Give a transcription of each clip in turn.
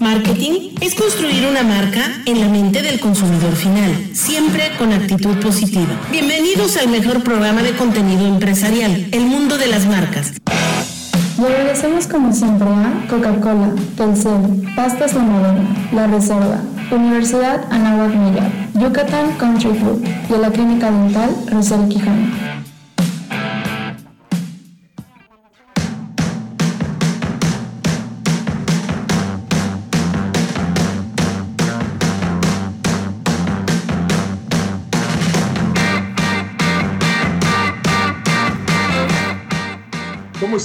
Marketing es construir una marca en la mente del consumidor final, siempre con actitud positiva. Bienvenidos al mejor programa de contenido empresarial, El Mundo de las Marcas. Y agradecemos como siempre a Coca-Cola, Telcel, Pastas La Moderna, La Reserva, Universidad Anáhuac Miguel, Yucatán Country Club y a la Clínica Dental Rosel Quijano.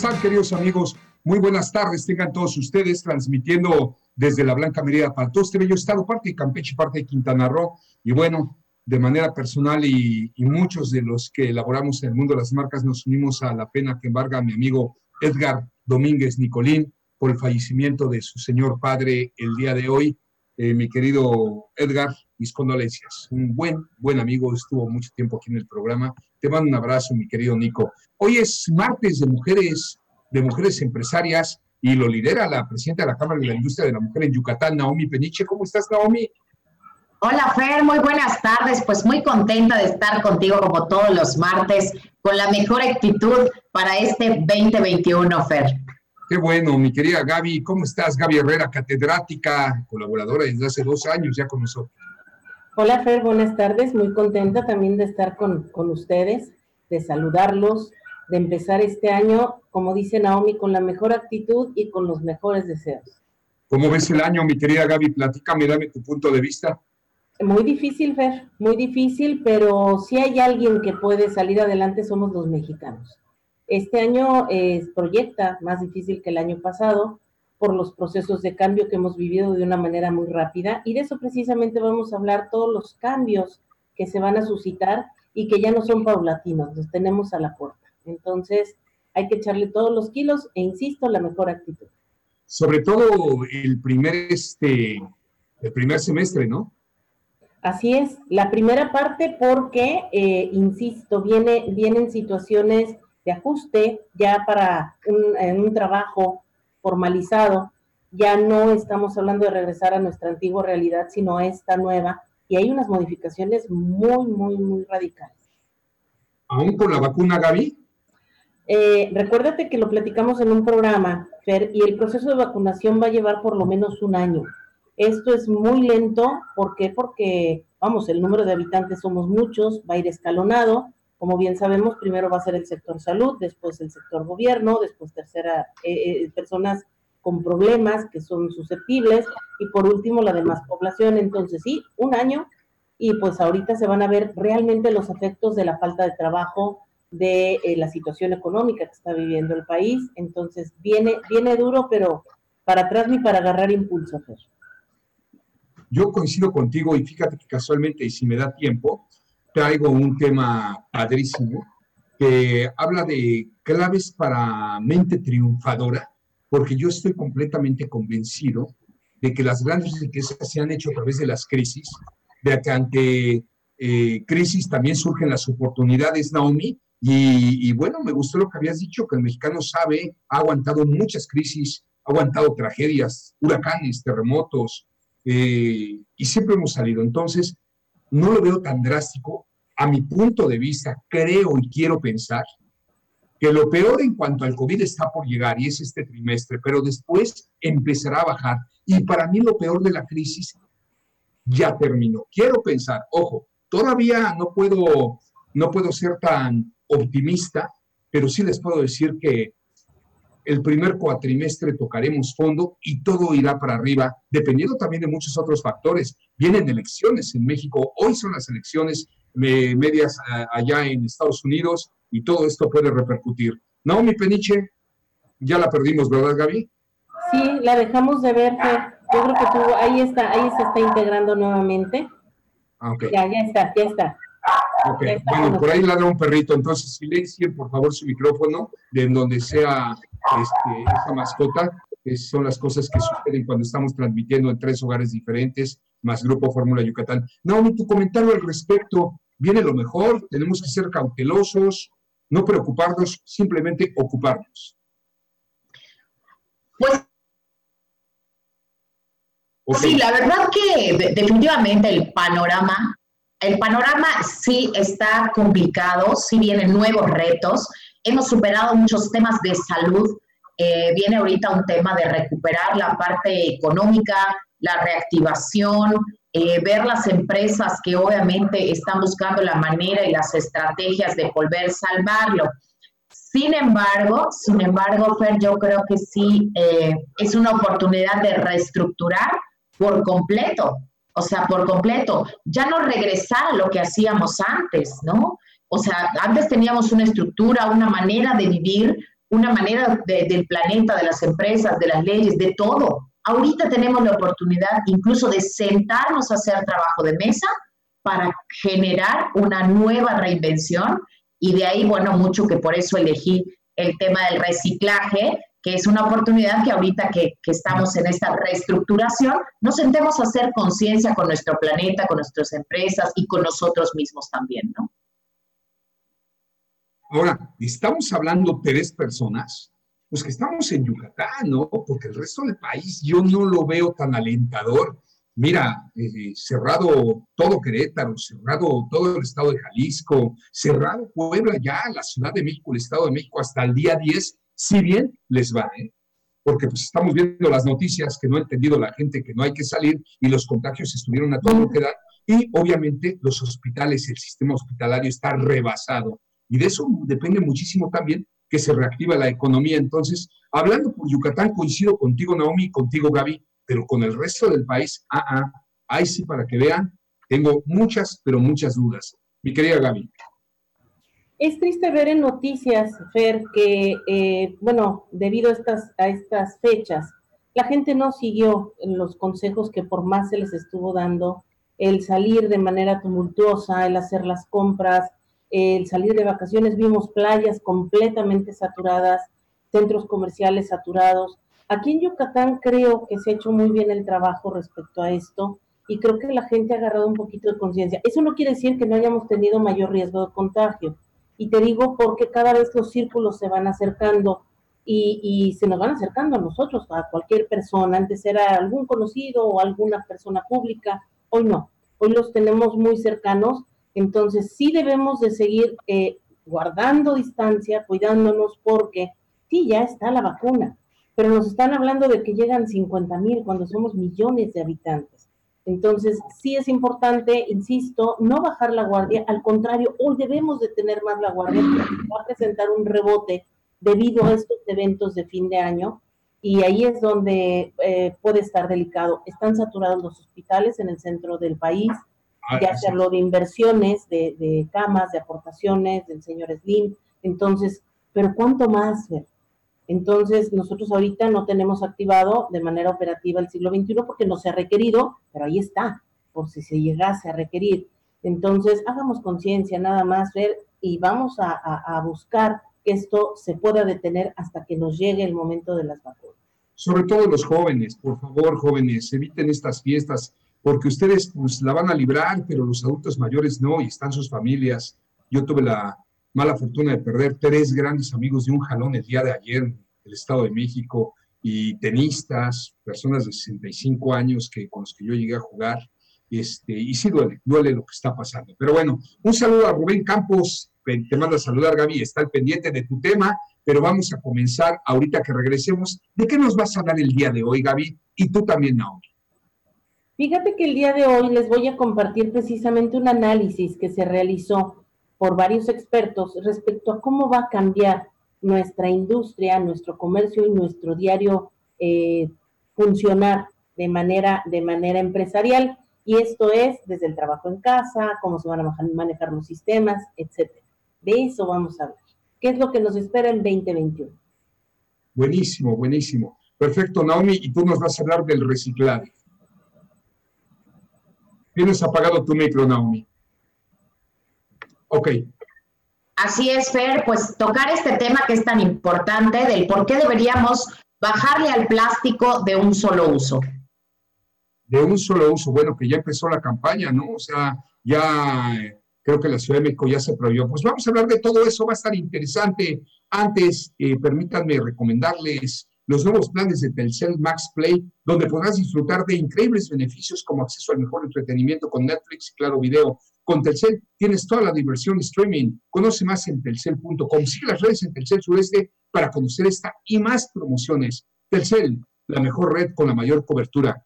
Están, queridos amigos? Muy buenas tardes, tengan todos ustedes transmitiendo desde la Blanca Merida para todo este bello estado, parte de Campeche, parte de Quintana Roo. Y bueno, de manera personal y, muchos de los que elaboramos en el mundo de las marcas nos unimos a la pena que embarga mi amigo Edgar Domínguez Nicolín por el fallecimiento de su señor padre el día de hoy. Eh, mi querido Edgar, mis condolencias. Un buen, buen amigo, estuvo mucho tiempo aquí en el programa. Te mando un abrazo, mi querido Nico. Hoy es martes de mujeres, de mujeres empresarias y lo lidera la presidenta de la Cámara de la Industria de la Mujer en Yucatán, Naomi Peniche. ¿Cómo estás, Naomi? Hola, Fer, muy buenas tardes. Pues muy contenta de estar contigo como todos los martes, con la mejor actitud para este 2021, Fer. Qué bueno, mi querida Gaby. ¿Cómo estás, Gaby Herrera, catedrática, colaboradora desde hace dos años ya con nosotros? Hola, Fer, buenas tardes. Muy contenta también de estar con, con ustedes, de saludarlos, de empezar este año, como dice Naomi, con la mejor actitud y con los mejores deseos. ¿Cómo ves el año, mi querida Gaby? Platícame, dame tu punto de vista. Muy difícil, Fer, muy difícil, pero si hay alguien que puede salir adelante somos los mexicanos. Este año eh, proyecta más difícil que el año pasado por los procesos de cambio que hemos vivido de una manera muy rápida y de eso precisamente vamos a hablar todos los cambios que se van a suscitar y que ya no son paulatinos, los tenemos a la puerta. Entonces, hay que echarle todos los kilos e insisto, la mejor actitud. Sobre todo el primer este el primer semestre, ¿no? Así es, la primera parte porque, eh, insisto, viene, vienen situaciones de ajuste ya para un, un trabajo formalizado. Ya no estamos hablando de regresar a nuestra antigua realidad, sino a esta nueva. Y hay unas modificaciones muy, muy, muy radicales. ¿Aún con la vacuna, Gaby? Eh, recuérdate que lo platicamos en un programa, Fer, y el proceso de vacunación va a llevar por lo menos un año. Esto es muy lento, ¿por qué? Porque, vamos, el número de habitantes somos muchos, va a ir escalonado, como bien sabemos, primero va a ser el sector salud, después el sector gobierno, después tercera, eh, eh, personas con problemas que son susceptibles y por último la demás población. Entonces, sí, un año y pues ahorita se van a ver realmente los efectos de la falta de trabajo, de eh, la situación económica que está viviendo el país. Entonces, viene, viene duro, pero para atrás ni para agarrar impulso. Yo coincido contigo y fíjate que casualmente, y si me da tiempo, traigo un tema padrísimo que habla de claves para mente triunfadora, porque yo estoy completamente convencido de que las grandes riquezas se han hecho a través de las crisis, de que ante eh, crisis también surgen las oportunidades, Naomi, y, y, bueno, me gustó lo que habías dicho, que el mexicano sabe, ha aguantado muchas crisis, ha aguantado tragedias, huracanes, terremotos, eh, y siempre hemos salido. Entonces, no lo veo tan drástico. A mi punto de vista, creo y quiero pensar que lo peor en cuanto al COVID está por llegar y es este trimestre, pero después empezará a bajar. Y para mí lo peor de la crisis ya terminó. Quiero pensar, ojo, todavía no puedo, no puedo ser tan optimista, pero sí les puedo decir que el primer cuatrimestre tocaremos fondo y todo irá para arriba, dependiendo también de muchos otros factores. Vienen elecciones en México, hoy son las elecciones medias allá en Estados Unidos y todo esto puede repercutir. Naomi Peniche, ya la perdimos, ¿verdad, Gaby? Sí, la dejamos de ver. Yo creo que tú, ahí está, ahí se está integrando nuevamente. Ah, okay. Ya, ya está, ya está. Ok, bueno, por ahí ladra un perrito, entonces silencien por favor su micrófono de donde sea este, esta mascota, que son las cosas que suceden cuando estamos transmitiendo en tres hogares diferentes, más Grupo Fórmula Yucatán. Naomi, tu comentario al respecto, ¿viene lo mejor? ¿Tenemos que ser cautelosos? No preocuparnos, simplemente ocuparnos. Pues Sí, la verdad que definitivamente el panorama, el panorama sí está complicado, sí vienen nuevos retos. Hemos superado muchos temas de salud. Eh, viene ahorita un tema de recuperar la parte económica, la reactivación, eh, ver las empresas que obviamente están buscando la manera y las estrategias de volver a salvarlo. Sin embargo, sin embargo, Fer, yo creo que sí eh, es una oportunidad de reestructurar por completo, o sea, por completo, ya no regresar a lo que hacíamos antes, ¿no? O sea, antes teníamos una estructura, una manera de vivir, una manera del planeta, de las empresas, de las leyes, de todo. Ahorita tenemos la oportunidad incluso de sentarnos a hacer trabajo de mesa para generar una nueva reinvención y de ahí, bueno, mucho que por eso elegí el tema del reciclaje, que es una oportunidad que ahorita que, estamos en esta reestructuración, nos sentemos a hacer conciencia con nuestro planeta, con nuestras empresas y con nosotros mismos también, ¿no? Ahora, estamos hablando tres personas, pues que estamos en Yucatán, ¿no? Porque el resto del país yo no lo veo tan alentador. Mira, eh, cerrado todo Querétaro, cerrado todo el estado de Jalisco, cerrado Puebla ya, la Ciudad de México, el Estado de México hasta el día 10, si bien les va, ¿eh? porque pues estamos viendo las noticias que no ha entendido la gente que no hay que salir y los contagios estuvieron a todo lo que da y obviamente los hospitales, el sistema hospitalario está rebasado y de eso depende muchísimo también que se reactiva la economía. Entonces, hablando por Yucatán, coincido contigo Naomi y contigo Gaby, pero con el resto del país, ah, ah, ahí sí para que vean, tengo muchas, pero muchas dudas. Mi querida Gaby. Es triste ver en noticias, Fer, que, eh, bueno, debido a estas, a estas fechas, la gente no siguió los consejos que por más se les estuvo dando, el salir de manera tumultuosa, el hacer las compras, el salir de vacaciones, vimos playas completamente saturadas, centros comerciales saturados. Aquí en Yucatán creo que se ha hecho muy bien el trabajo respecto a esto y creo que la gente ha agarrado un poquito de conciencia. Eso no quiere decir que no hayamos tenido mayor riesgo de contagio. Y te digo porque cada vez los círculos se van acercando y, se nos van acercando a nosotros, a cualquier persona. Antes era algún conocido o alguna persona pública, hoy no. Hoy los tenemos muy cercanos, entonces sí debemos de seguir eh, guardando distancia, cuidándonos porque sí, ya está la vacuna, pero nos están hablando de que llegan 50 mil cuando somos millones de habitantes. Entonces, sí es importante, insisto, no bajar la guardia, al contrario, hoy debemos de tener más la guardia porque va a presentar un rebote debido a estos eventos de fin de año y ahí es donde eh, puede estar delicado. Están saturados los hospitales en el centro del país, ah, ya se habló de inversiones, de, de, camas, de aportaciones del señor Slim, entonces, pero ¿cuánto más? Entonces, nosotros ahorita no tenemos activado de manera operativa el siglo XXI porque no se ha requerido, pero ahí está, por si se llegase a requerir. Entonces, hagamos conciencia nada más, ver, y vamos a, buscar que esto se pueda detener hasta que nos llegue el momento de las vacunas. Sobre todo los jóvenes, por favor, jóvenes, eviten estas fiestas, porque ustedes pues la van a librar, pero los adultos mayores no, y están sus familias. Yo tuve la, mala fortuna de perder tres grandes amigos de un jalón el día de ayer en el Estado de México y tenistas, personas de 65 años que, con los que yo llegué a jugar. Este, y sí duele, duele lo que está pasando. Pero bueno, un saludo a Rubén Campos, te manda a saludar Gaby, está al pendiente de tu tema, pero vamos a comenzar ahorita que regresemos. ¿De qué nos vas a hablar el día de hoy, Gaby? Y tú también, Naomi. Fíjate que el día de hoy les voy a compartir precisamente un análisis que se realizó por varios expertos respecto a cómo va a cambiar nuestra industria, nuestro comercio y nuestro diario eh, funcionar de manera, de manera empresarial. Y esto es desde el trabajo en casa, cómo se van a manejar los sistemas, etc. De eso vamos a hablar. ¿Qué es lo que nos espera en 2021? Buenísimo, buenísimo. Perfecto, Naomi, y tú nos vas a hablar del reciclaje. Tienes apagado tu micro, Naomi. Ok. Así es, Fer, pues tocar este tema que es tan importante del por qué deberíamos bajarle al plástico de un solo uso. De un solo uso, bueno, que ya empezó la campaña, ¿no? O sea, ya eh, creo que la Ciudad de México ya se prohibió. Pues vamos a hablar de todo eso, va a estar interesante. Antes, eh, permítanme recomendarles los nuevos planes de Telcel Max Play, donde podrás disfrutar de increíbles beneficios como acceso al mejor entretenimiento con Netflix y Claro Video. Con Telcel tienes toda la diversión streaming. Conoce más en telcel.com. Sigue las redes en Telcel Sureste para conocer esta y más promociones. Telcel, la mejor red con la mayor cobertura.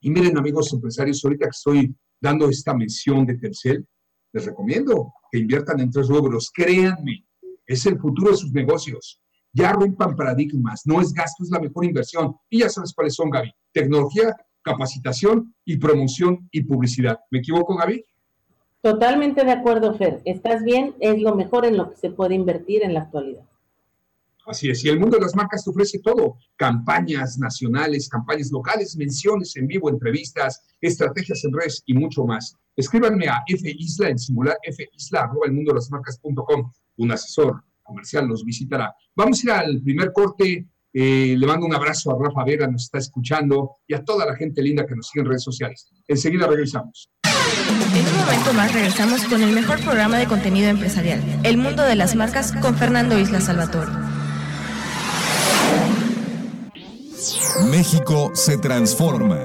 Y miren, amigos empresarios, ahorita que estoy dando esta mención de Telcel, les recomiendo que inviertan en tres rubros. Créanme, es el futuro de sus negocios. Ya rompan paradigmas, no es gasto, es la mejor inversión. Y ya sabes cuáles son, Gaby. Tecnología, capacitación y promoción y publicidad. ¿Me equivoco, Gaby? Totalmente de acuerdo, Fer. Estás bien, es lo mejor en lo que se puede invertir en la actualidad. Así es, y el mundo de las marcas te ofrece todo, campañas nacionales, campañas locales, menciones en vivo, entrevistas, estrategias en redes y mucho más. Escríbanme a fisla en singular, fisla, arroba el mundo de las marcas.com. Un asesor comercial los visitará. Vamos a ir al primer corte. Eh, le mando un abrazo a Rafa Vera, nos está escuchando, y a toda la gente linda que nos sigue en redes sociales. Enseguida regresamos. En un momento más regresamos con el mejor programa de contenido empresarial, El Mundo de las Marcas, con Fernando Isla Salvatore. México se transforma.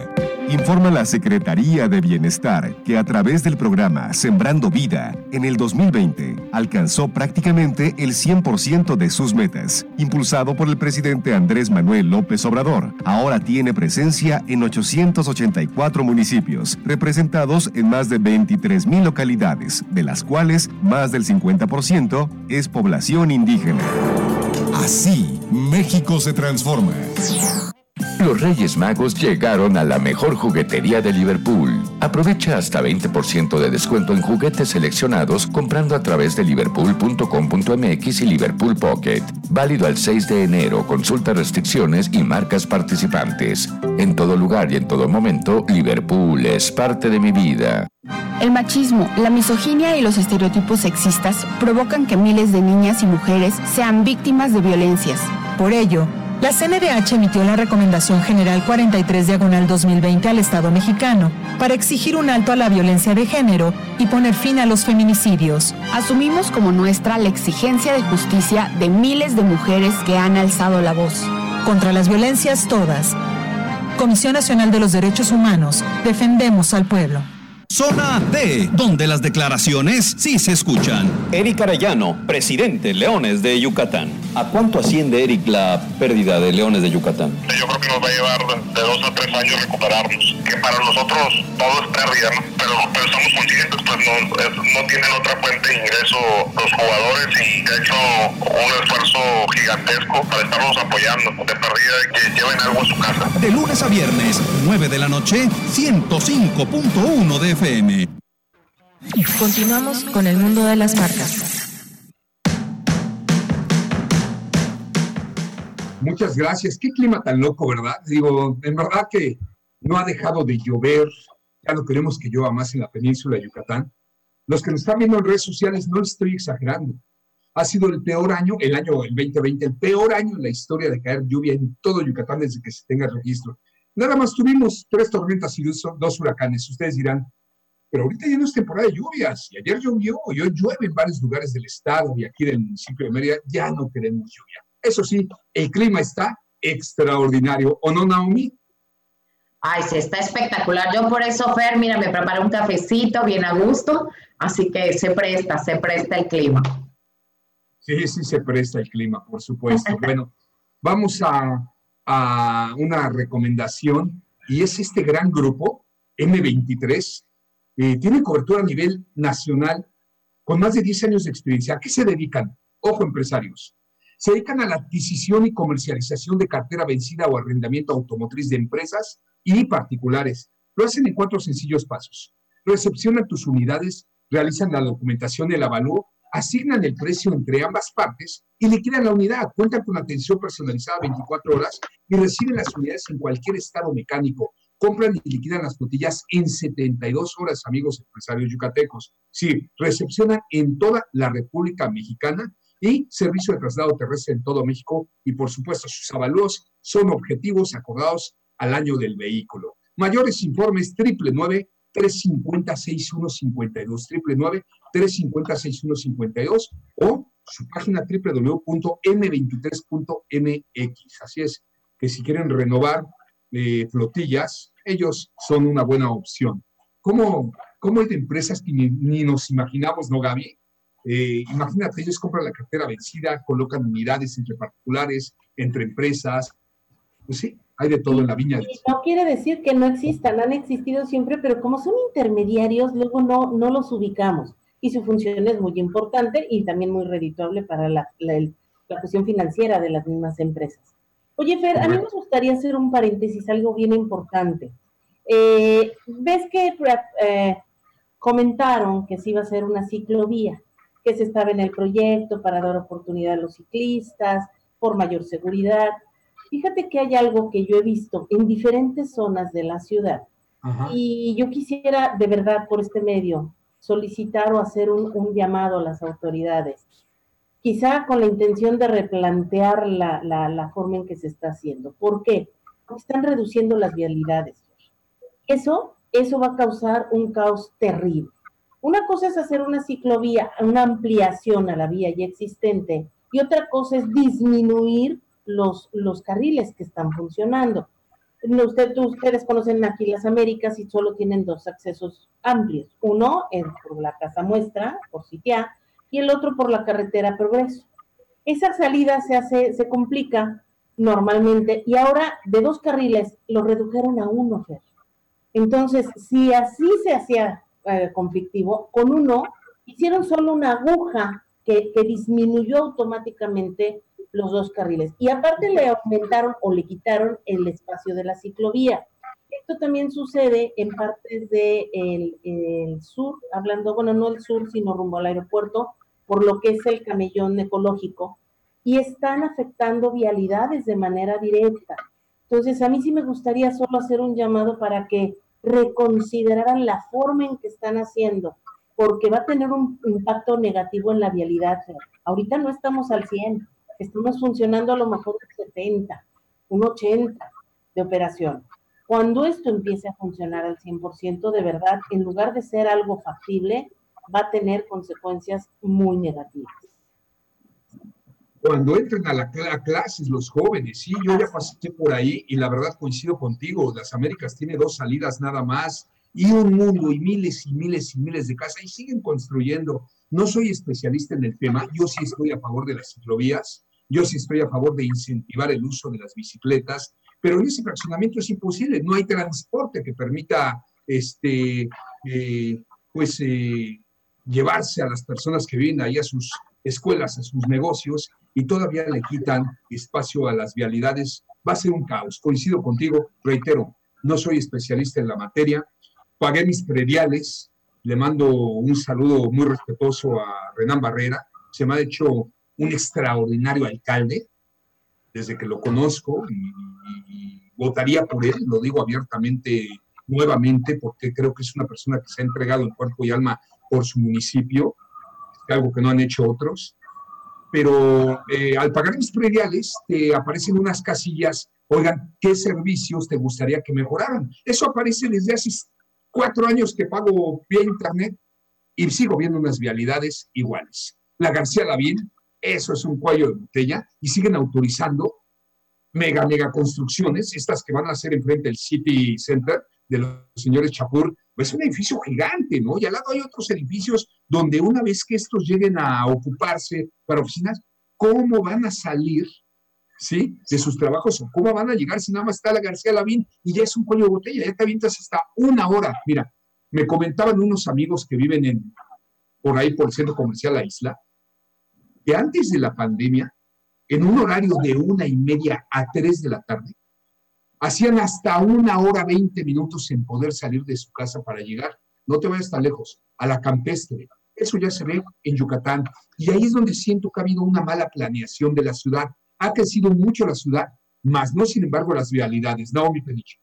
Informa la Secretaría de Bienestar que a través del programa Sembrando Vida, en el 2020 alcanzó prácticamente el 100% de sus metas. Impulsado por el presidente Andrés Manuel López Obrador, ahora tiene presencia en 884 municipios, representados en más de 23 mil localidades, de las cuales más del 50% es población indígena. Así, México se transforma. Los Reyes Magos llegaron a la mejor juguetería de Liverpool. Aprovecha hasta 20% de descuento en juguetes seleccionados comprando a través de liverpool.com.mx y Liverpool Pocket. Válido al 6 de enero. Consulta restricciones y marcas participantes. En todo lugar y en todo momento, Liverpool es parte de mi vida. El machismo, la misoginia y los estereotipos sexistas provocan que miles de niñas y mujeres sean víctimas de violencias. Por ello, la CNDH emitió la Recomendación General 43 Diagonal 2020 al Estado mexicano para exigir un alto a la violencia de género y poner fin a los feminicidios. Asumimos como nuestra la exigencia de justicia de miles de mujeres que han alzado la voz. Contra las violencias todas. Comisión Nacional de los Derechos Humanos, defendemos al pueblo. Zona D, donde las declaraciones sí se escuchan. Eric Arellano, presidente Leones de Yucatán. ¿A cuánto asciende, Eric, la pérdida de Leones de Yucatán? Yo creo que nos va a llevar de dos a tres años recuperarnos. Que para nosotros todo es pérdida, ¿no? Pero, pero estamos conscientes, pues no, no tienen otra fuente de ingreso los jugadores y ha hecho un esfuerzo gigantesco para estarnos apoyando. De pérdida que lleven algo a su casa. De lunes a viernes, 9 de la noche, 105.1 de FM. Continuamos con el mundo de las marcas. Muchas gracias. Qué clima tan loco, ¿verdad? Digo, en verdad que no ha dejado de llover. Ya no queremos que llueva más en la península de Yucatán. Los que nos están viendo en redes sociales, no estoy exagerando. Ha sido el peor año, el año el 2020, el peor año en la historia de caer lluvia en todo Yucatán desde que se tenga registro. Nada más tuvimos tres tormentas y dos, huracanes. Ustedes dirán, pero ahorita ya no es temporada de lluvias. Y ayer llovió, y hoy llueve en varios lugares del estado y aquí del municipio de Mérida. Ya no queremos lluvia. Eso sí, el clima está extraordinario. ¿O no, Naomi? Ay, sí, está espectacular. Yo por eso, Fer, mira, me preparé un cafecito bien a gusto, así que se presta, se presta el clima. Sí, sí, se presta el clima, por supuesto. bueno, vamos a, a una recomendación y es este gran grupo, M23, eh, tiene cobertura a nivel nacional con más de 10 años de experiencia. ¿A qué se dedican? Ojo, empresarios. Se dedican a la adquisición y comercialización de cartera vencida o arrendamiento automotriz de empresas y particulares. Lo hacen en cuatro sencillos pasos. Recepcionan tus unidades, realizan la documentación y el avalúo, asignan el precio entre ambas partes y liquidan la unidad. Cuentan con atención personalizada 24 horas y reciben las unidades en cualquier estado mecánico. Compran y liquidan las flotillas en 72 horas, amigos empresarios yucatecos. Sí, recepcionan en toda la República Mexicana y servicio de traslado terrestre en todo México y por supuesto sus avalúos son objetivos acordados al año del vehículo. Mayores informes triple nueve 350 6152 triple nueve 350 6152 o su página www.m23.mx. Así es, que si quieren renovar flotillas, ellos son una buena opción. ¿Cómo, cómo de empresas que ni, nos imaginamos, no, Gaby? Eh, imagínate, ellos compran la cartera vencida, colocan unidades entre particulares, entre empresas. Pues sí, hay de todo en la viña. No quiere decir que no existan, han existido siempre, pero como son intermediarios, luego no, no los ubicamos. Y su función es muy importante y también muy redituable para la cuestión financiera de las mismas empresas. Oye, Fer, a mí me gustaría hacer un paréntesis, algo bien importante. Eh, Ves que eh, comentaron que se iba a hacer una ciclovía, que se estaba en el proyecto para dar oportunidad a los ciclistas, por mayor seguridad. Fíjate que hay algo que yo he visto en diferentes zonas de la ciudad. Y yo quisiera, de verdad, por este medio, solicitar o hacer un llamado a las autoridades quizá con la intención de replantear la, forma en que se está haciendo. ¿Por qué? Están reduciendo las vialidades. Eso, eso va a causar un caos terrible. Una cosa es hacer una ciclovía, una ampliación a la vía ya existente, y otra cosa es disminuir los, carriles que están funcionando. Usted, ustedes conocen aquí las Américas y solo tienen dos accesos amplios. Uno es por la casa muestra, por Sitia, y el otro por la carretera Progreso. Esa salida se hace, se complica normalmente y ahora de dos carriles lo redujeron a uno, Entonces, si así se hacía eh, conflictivo, con uno hicieron solo una aguja que, que disminuyó automáticamente los dos carriles. Y aparte le aumentaron o le quitaron el espacio de la ciclovía. Esto también sucede en partes del de el sur, hablando, bueno, no el sur, sino rumbo al aeropuerto, por lo que es el camellón ecológico, y están afectando vialidades de manera directa. Entonces, a mí sí me gustaría solo hacer un llamado para que reconsideraran la forma en que están haciendo, porque va a tener un impacto negativo en la vialidad. Ahorita no estamos al 100, estamos funcionando a lo mejor un 70, un 80 de operación. Cuando esto empiece a funcionar al 100%, de verdad, en lugar de ser algo factible, va a tener consecuencias muy negativas. Cuando entren a la clases los jóvenes, sí, yo ya pasé por ahí y la verdad coincido contigo, las Américas tiene dos salidas nada más y un mundo y miles y miles y miles de casas y siguen construyendo. No soy especialista en el tema, yo sí estoy a favor de las ciclovías, yo sí estoy a favor de incentivar el uso de las bicicletas, pero en ese fraccionamiento es imposible, no hay transporte que permita, este, eh, pues, eh, llevarse a las personas que vienen ahí a sus escuelas, a sus negocios, y todavía le quitan espacio a las vialidades, va a ser un caos. Coincido contigo, reitero, no soy especialista en la materia, pagué mis prediales, le mando un saludo muy respetuoso a Renan Barrera, se me ha hecho un extraordinario alcalde desde que lo conozco y votaría por él, lo digo abiertamente nuevamente porque creo que es una persona que se ha entregado en cuerpo y alma por su municipio, algo que no han hecho otros. Pero eh, al pagar mis prediales, te aparecen unas casillas, oigan, ¿qué servicios te gustaría que mejoraran? Eso aparece desde hace cuatro años que pago vía internet y sigo viendo unas vialidades iguales. La García Lavín, eso es un cuello de botella y siguen autorizando mega, mega construcciones, estas que van a hacer enfrente del City Center de los señores Chapur, es un edificio gigante, ¿no? Y al lado hay otros edificios donde una vez que estos lleguen a ocuparse para oficinas, ¿cómo van a salir, ¿sí? De sus trabajos cómo van a llegar si nada más está la García Lavín y ya es un cuello de botella, ya te avientas hasta una hora. Mira, me comentaban unos amigos que viven en, por ahí por el centro comercial La Isla, antes de la pandemia, en un horario de una y media a tres de la tarde, hacían hasta una hora veinte minutos en poder salir de su casa para llegar. No te vayas tan lejos, a la campestre. Eso ya se ve en Yucatán. Y ahí es donde siento que ha habido una mala planeación de la ciudad. Ha crecido mucho la ciudad, más no, sin embargo, las vialidades. mi Peniche.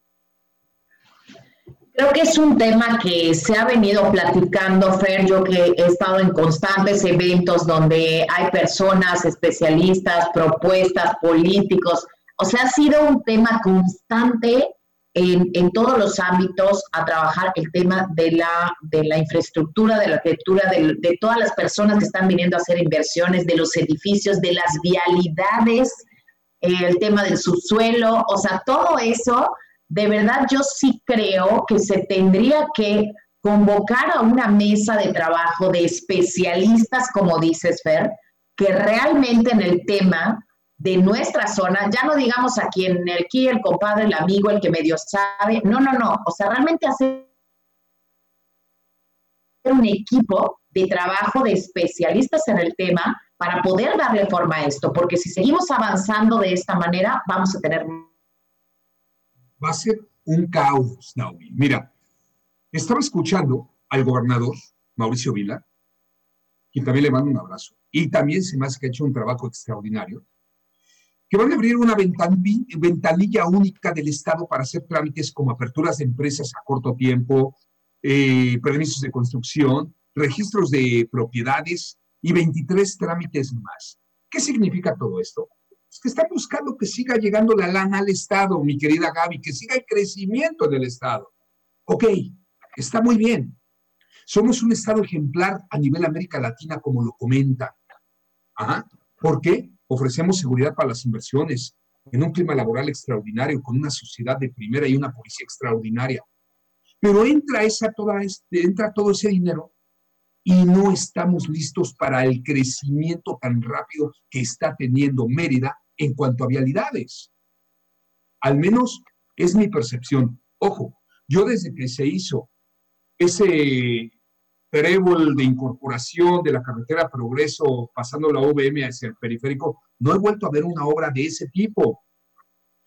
Creo que es un tema que se ha venido platicando, Fer, yo que he estado en constantes eventos donde hay personas, especialistas, propuestas, políticos, o sea, ha sido un tema constante en, todos los ámbitos a trabajar el tema de la, de la infraestructura, de la arquitectura, de, todas las personas que están viniendo a hacer inversiones, de los edificios, de las vialidades. el tema del subsuelo, o sea, todo eso, de verdad yo sí creo que se tendría que convocar a una mesa de trabajo de especialistas, como dices, Fer, que realmente en el tema de nuestra zona, ya no digamos aquí en el aquí el compadre, el amigo, el que medio sabe, no, no, no, o sea, realmente hacer un equipo de trabajo de especialistas en el tema para poder darle forma a esto, porque si seguimos avanzando de esta manera, vamos a tener... Va a ser un caos, Naomi. Mira, estaba escuchando al gobernador Mauricio Vila, y también le mando un abrazo, y también se me que ha hecho un trabajo extraordinario, que van a abrir una ventanilla única del Estado para hacer trámites como aperturas de empresas a corto tiempo, eh, permisos de construcción, registros de propiedades y 23 trámites más. ¿Qué significa todo esto? Que están buscando que siga llegando la lana al Estado, mi querida Gaby, que siga el crecimiento del Estado. Ok, está muy bien. Somos un Estado ejemplar a nivel América Latina, como lo comenta. Ajá. ¿Por qué? Ofrecemos seguridad para las inversiones, en un clima laboral extraordinario, con una sociedad de primera y una policía extraordinaria. Pero entra, esa, toda este, entra todo ese dinero y no estamos listos para el crecimiento tan rápido que está teniendo Mérida en cuanto a vialidades. Al menos es mi percepción. Ojo, yo desde que se hizo ese trébol de incorporación de la carretera Progreso pasando la UVM hacia el periférico, no he vuelto a ver una obra de ese tipo.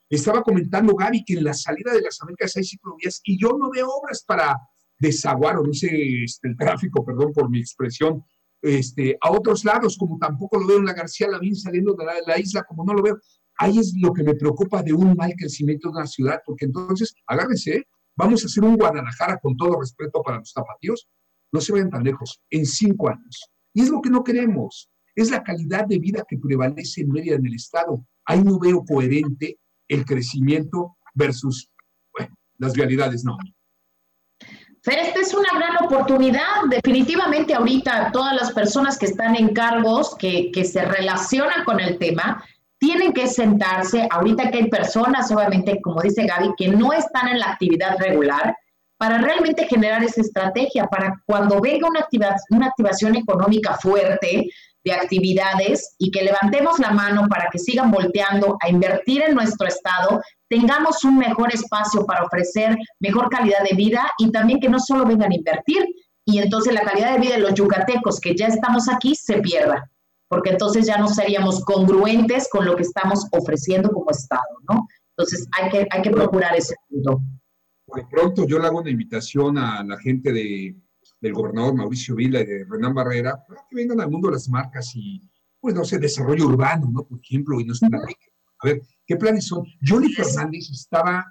Estaba comentando Gaby que en la salida de las Américas hay ciclovías y yo no veo obras para desaguar, o no sé, este, el tráfico, perdón por mi expresión, este, a otros lados, como tampoco lo veo en la García Lavín saliendo de la, isla, como no lo veo. Ahí es lo que me preocupa de un mal crecimiento de una ciudad, porque entonces, agárrense, vamos a hacer un Guadalajara con todo respeto para los zapatillos, no se vayan tan lejos, en cinco años. Y es lo que no queremos, es la calidad de vida que prevalece en media en el Estado. Ahí no veo coherente el crecimiento versus, bueno, las realidades no. Fer, esta es una gran oportunidad. Definitivamente ahorita todas las personas que están en cargos, que, que se relacionan con el tema, tienen que sentarse. Ahorita que hay personas, obviamente, como dice Gaby, que no están en la actividad regular, para realmente generar esa estrategia, para cuando venga una, actividad, una activación económica fuerte de actividades y que levantemos la mano para que sigan volteando a invertir en nuestro estado, tengamos un mejor espacio para ofrecer mejor calidad de vida y también que no solo vengan a invertir y entonces la calidad de vida de los yucatecos que ya estamos aquí se pierda, porque entonces ya no seríamos congruentes con lo que estamos ofreciendo como Estado, ¿no? Entonces hay que, hay que procurar ese punto. Por pronto yo le hago una invitación a la gente de, del gobernador Mauricio Vila y de Renan Barrera para que vengan al mundo de las marcas y, pues no sé, desarrollo urbano, ¿no? Por ejemplo, y nos platiquen. A ver, ¿Qué planes son? Johnny Fernández estaba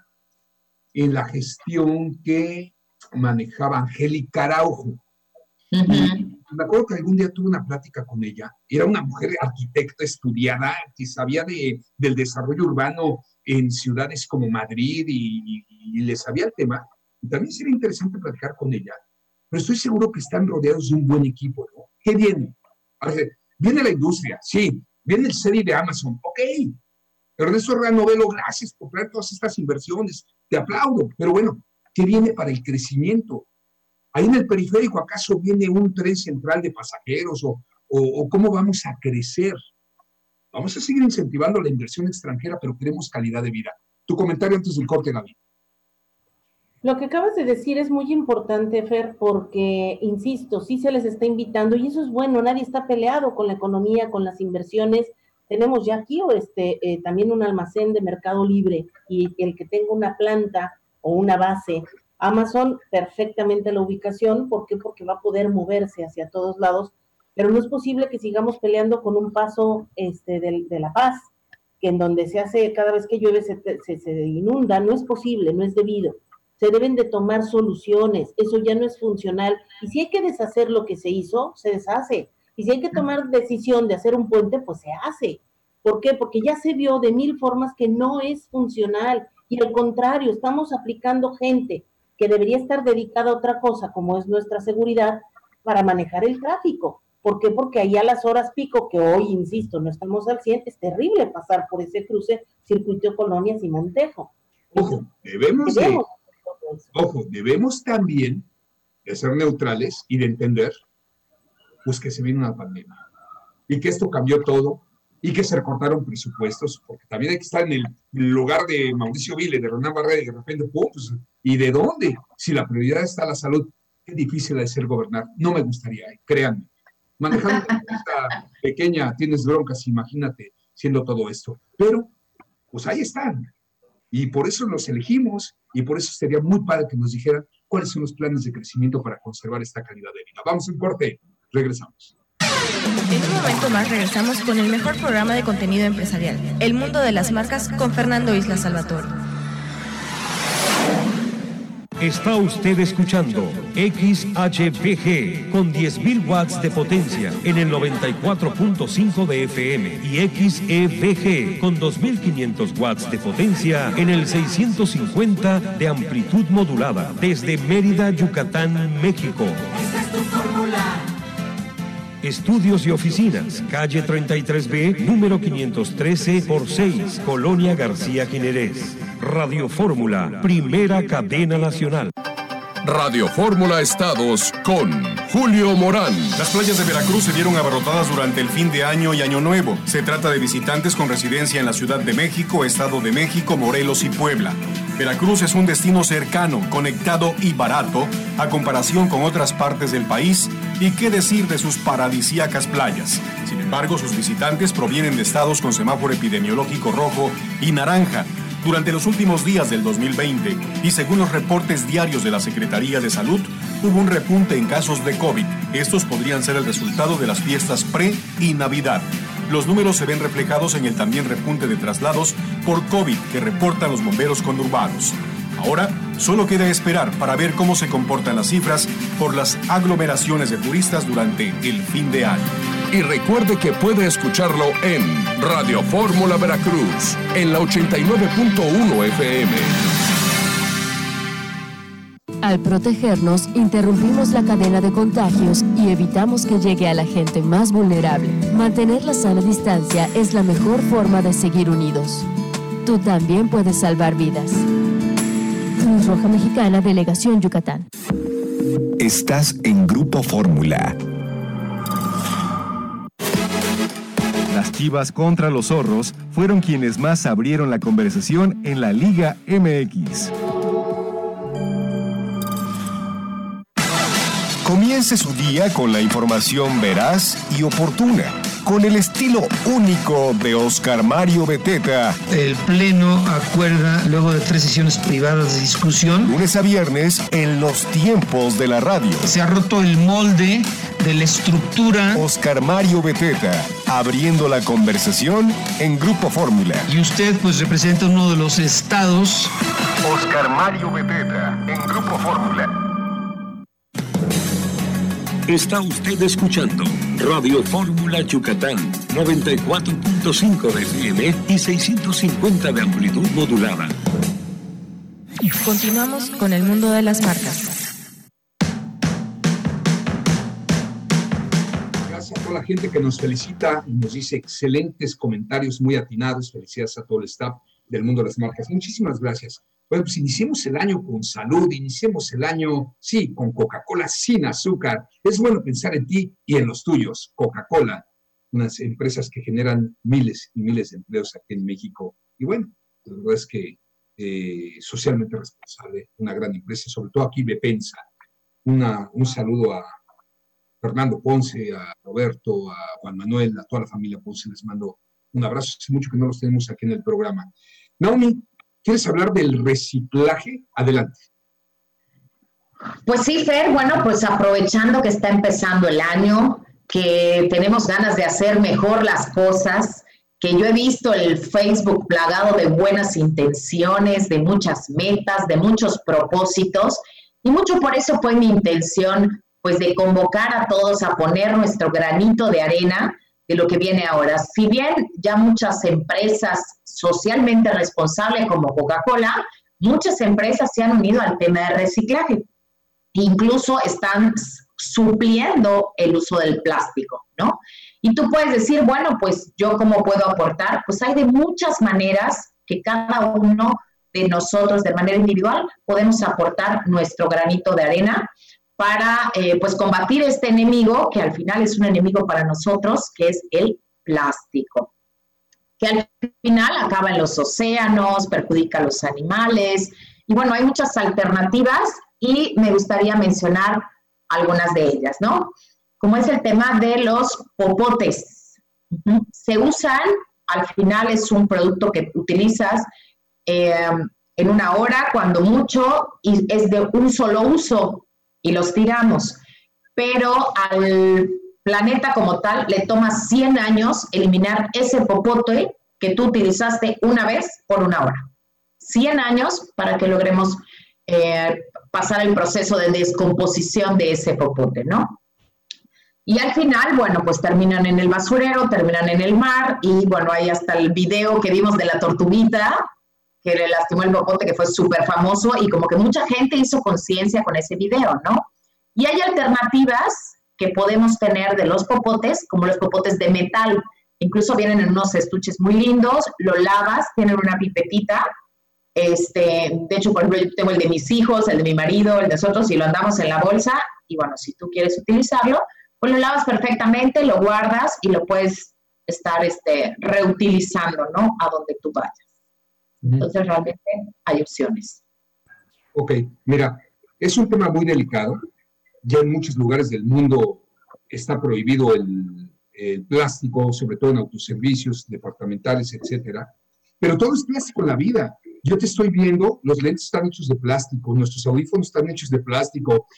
en la gestión que manejaba Angélica Araujo. Me acuerdo que algún día tuve una plática con ella. Era una mujer arquitecta estudiada que sabía de, del desarrollo urbano en ciudades como Madrid y, le sabía el tema. Y también sería interesante platicar con ella. Pero estoy seguro que están rodeados de un buen equipo. ¿no? ¿Qué viene? viene la industria, sí. Viene el serie de Amazon, ok. Ernesto Novelo, gracias por traer todas estas inversiones, te aplaudo, pero bueno, ¿qué viene para el crecimiento? Ahí en el periférico, ¿acaso viene un tren central de pasajeros o, o, cómo vamos a crecer? Vamos a seguir incentivando la inversión extranjera, pero queremos calidad de vida. Tu comentario antes del corte, Gaby. Lo que acabas de decir es muy importante, Fer, porque, insisto, sí se les está invitando y eso es bueno, nadie está peleado con la economía, con las inversiones, tenemos ya aquí o este, eh, también un almacén de mercado libre y el que tenga una planta o una base Amazon, perfectamente la ubicación. ¿Por qué? Porque va a poder moverse hacia todos lados, pero no es posible que sigamos peleando con un paso este, de, de la paz, que en donde se hace, cada vez que llueve se, se, se inunda, no es posible, no es debido. Se deben de tomar soluciones, eso ya no es funcional. Y si hay que deshacer lo que se hizo, se deshace y si hay que tomar decisión de hacer un puente, pues se hace. ¿Por qué? Porque ya se vio de mil formas que no es funcional y al contrario, estamos aplicando gente que debería estar dedicada a otra cosa, como es nuestra seguridad, para manejar el tráfico. ¿Por qué? Porque ahí a las horas pico, que hoy, insisto, no estamos al 100, es terrible pasar por ese cruce circuito Colonias y Montejo. Ojo, debemos, de, ojo, debemos también de ser neutrales y de entender pues que se viene una pandemia y que esto cambió todo y que se recortaron presupuestos, porque también hay que estar en el lugar de Mauricio Vile, de Renan Barrera, y de repente, pues, ¿y de dónde? Si la prioridad está la salud, qué difícil es ser gobernar. No me gustaría, eh, créanme. Manejando esta pequeña, tienes broncas, imagínate, siendo todo esto. Pero, pues ahí están. Y por eso los elegimos y por eso sería muy padre que nos dijeran cuáles son los planes de crecimiento para conservar esta calidad de vida. Vamos en corte, regresamos. En un momento más regresamos con el mejor programa de contenido empresarial, El Mundo de las Marcas, con Fernando Isla Salvatore. Está usted escuchando XHBG con 10.000 watts de potencia en el 94.5 de FM y XEBG con 2.500 watts de potencia en el 650 de amplitud modulada desde Mérida, Yucatán, México. Estudios y oficinas, calle 33B, número 513 por 6, Colonia García Jiménez. Radio Fórmula, primera cadena nacional. Radio Fórmula Estados con Julio Morán. Las playas de Veracruz se vieron abarrotadas durante el fin de año y año nuevo. Se trata de visitantes con residencia en la Ciudad de México, Estado de México, Morelos y Puebla. Veracruz es un destino cercano, conectado y barato a comparación con otras partes del país y qué decir de sus paradisíacas playas. Sin embargo, sus visitantes provienen de estados con semáforo epidemiológico rojo y naranja durante los últimos días del 2020 y según los reportes diarios de la Secretaría de Salud, hubo un repunte en casos de COVID. Estos podrían ser el resultado de las fiestas pre y Navidad. Los números se ven reflejados en el también repunte de traslados por COVID que reportan los bomberos conurbanos. Ahora solo queda esperar para ver cómo se comportan las cifras por las aglomeraciones de turistas durante el fin de año. Y recuerde que puede escucharlo en Radio Fórmula Veracruz, en la 89.1 FM. Al protegernos, interrumpimos la cadena de contagios y evitamos que llegue a la gente más vulnerable. Mantener la sana distancia es la mejor forma de seguir unidos. Tú también puedes salvar vidas. Cruz Roja Mexicana, Delegación Yucatán. Estás en Grupo Fórmula. Las Chivas contra los Zorros fueron quienes más abrieron la conversación en la Liga MX. Comience su día con la información veraz y oportuna, con el estilo único de Oscar Mario Beteta. El Pleno acuerda, luego de tres sesiones privadas de discusión, Lunes a viernes en los tiempos de la radio. se ha roto el molde de la estructura Oscar Mario Beteta, abriendo la conversación en Grupo Fórmula. y usted pues representa uno de los estados Oscar Mario Beteta, en Grupo Fórmula. Está usted escuchando Radio Fórmula Yucatán 94.5 de FM y 650 de amplitud modulada. Continuamos con el mundo de las marcas. Gracias a toda la gente que nos felicita y nos dice excelentes comentarios muy atinados. Felicidades a todo el staff del mundo de las marcas. Muchísimas gracias. Bueno, pues iniciemos el año con salud, iniciemos el año, sí, con Coca-Cola sin azúcar. Es bueno pensar en ti y en los tuyos. Coca-Cola, unas empresas que generan miles y miles de empleos aquí en México. Y bueno, la verdad es que eh, socialmente responsable, una gran empresa, sobre todo aquí Bepensa. Una, un saludo a Fernando Ponce, a Roberto, a Juan Manuel, a toda la familia Ponce. Les mando un abrazo. Hace mucho que no los tenemos aquí en el programa. Naomi, ¿quieres hablar del reciclaje? Adelante. Pues sí, Fer, bueno, pues aprovechando que está empezando el año, que tenemos ganas de hacer mejor las cosas, que yo he visto el Facebook plagado de buenas intenciones, de muchas metas, de muchos propósitos, y mucho por eso fue mi intención, pues de convocar a todos a poner nuestro granito de arena de lo que viene ahora. Si bien ya muchas empresas socialmente responsables como Coca-Cola, muchas empresas se han unido al tema de reciclaje. Incluso están supliendo el uso del plástico, ¿no? Y tú puedes decir, bueno, pues yo cómo puedo aportar, pues hay de muchas maneras que cada uno de nosotros de manera individual podemos aportar nuestro granito de arena para eh, pues combatir este enemigo que al final es un enemigo para nosotros, que es el plástico, que al final acaba en los océanos, perjudica a los animales, y bueno, hay muchas alternativas y me gustaría mencionar algunas de ellas, ¿no? Como es el tema de los popotes. Se usan, al final es un producto que utilizas eh, en una hora, cuando mucho, y es de un solo uso y los tiramos. Pero al planeta como tal le toma 100 años eliminar ese popote que tú utilizaste una vez por una hora. 100 años para que logremos eh, pasar el proceso de descomposición de ese popote, ¿no? Y al final, bueno, pues terminan en el basurero, terminan en el mar y bueno, hay hasta el video que vimos de la tortuguita que le lastimó el popote, que fue súper famoso y como que mucha gente hizo conciencia con ese video, ¿no? Y hay alternativas que podemos tener de los popotes, como los popotes de metal. Incluso vienen en unos estuches muy lindos, lo lavas, tienen una pipetita. Este, de hecho, por ejemplo, yo tengo el de mis hijos, el de mi marido, el de nosotros, y lo andamos en la bolsa. Y bueno, si tú quieres utilizarlo, pues lo lavas perfectamente, lo guardas y lo puedes estar este, reutilizando, ¿no? A donde tú vayas. Entonces, realmente hay opciones. Ok, mira, es un tema muy delicado. Ya en muchos lugares del mundo está prohibido el, plástico, sobre todo en autoservicios departamentales, etcétera. Pero todo es plástico en la vida. Yo te estoy viendo, los lentes están hechos de plástico, nuestros audífonos están hechos de plástico,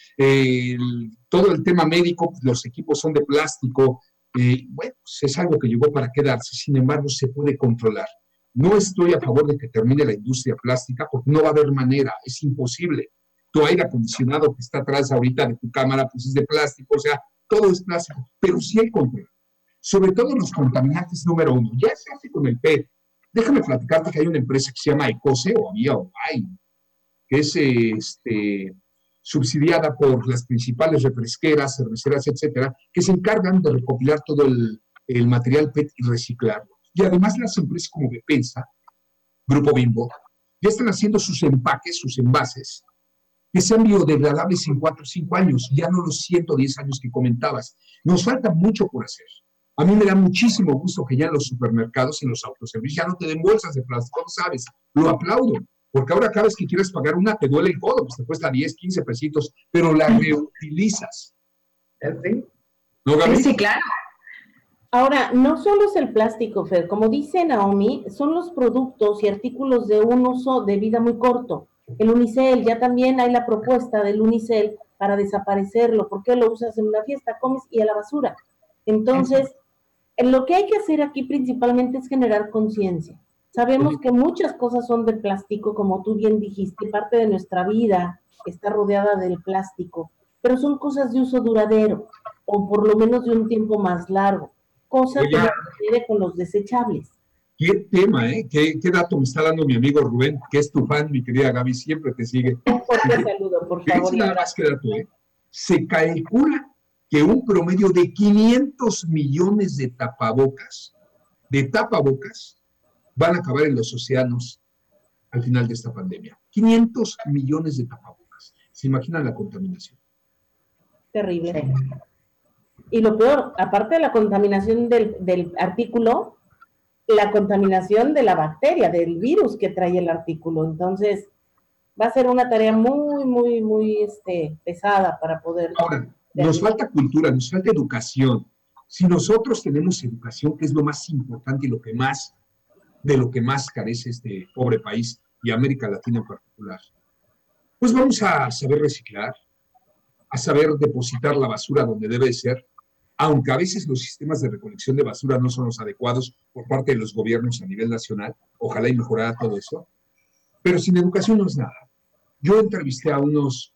todo el tema médico, los equipos son de plástico. Bueno, pues es algo que llegó para quedarse, sin embargo, se puede controlar. No estoy a favor de que termine la industria plástica porque no va a haber manera, es imposible. Tu aire acondicionado que está atrás ahorita de tu cámara, pues es de plástico, o sea, todo es plástico, pero sí hay control. Sobre todo los contaminantes número uno. Ya se hace con el PET. Déjame platicarte que hay una empresa que se llama Ecose, o había, o hay, que es este, subsidiada por las principales refresqueras, cerveceras, etcétera, que se encargan de recopilar todo el, el material PET y reciclarlo. Y además las empresas como Bepensa, Grupo Bimbo, ya están haciendo sus empaques, sus envases, que sean biodegradables en 4 o 5 años, ya no los 110 años que comentabas. Nos falta mucho por hacer. A mí me da muchísimo gusto que ya en los supermercados, en los autoservicios, ya no te den bolsas de plástico, sabes, lo aplaudo, porque ahora cada vez que quieres pagar una te duele el codo, pues te cuesta 10, 15 pesitos, pero la reutilizas. ¿Sí? ¿No, sí, claro. Ahora, no solo es el plástico, Fer, como dice Naomi, son los productos y artículos de un uso de vida muy corto. El unicel, ya también hay la propuesta del unicel para desaparecerlo, porque lo usas en una fiesta, comes y a la basura. Entonces, lo que hay que hacer aquí principalmente es generar conciencia. Sabemos que muchas cosas son de plástico, como tú bien dijiste, parte de nuestra vida está rodeada del plástico, pero son cosas de uso duradero o por lo menos de un tiempo más largo cosa que no con los desechables. Qué tema, ¿eh? ¿Qué, dato me está dando mi amigo Rubén, que es tu fan, mi querida Gaby, siempre te sigue. Fuerte saludo, por favor. dato, ¿eh? Se calcula que un promedio de 500 millones de tapabocas, de tapabocas, van a acabar en los océanos al final de esta pandemia. 500 millones de tapabocas. ¿Se imaginan la contaminación? Terrible. Y lo peor, aparte de la contaminación del, artículo, la contaminación de la bacteria, del virus que trae el artículo. Entonces, va a ser una tarea muy, muy, muy este, pesada para poder... Ahora, nos falta cultura, nos falta educación. Si nosotros tenemos educación, que es lo más importante y lo que más, de lo que más carece este pobre país y América Latina en particular, pues vamos a saber reciclar, a saber depositar la basura donde debe ser, aunque a veces los sistemas de recolección de basura no son los adecuados por parte de los gobiernos a nivel nacional, ojalá y mejorara todo eso, pero sin educación no es nada. Yo entrevisté a unos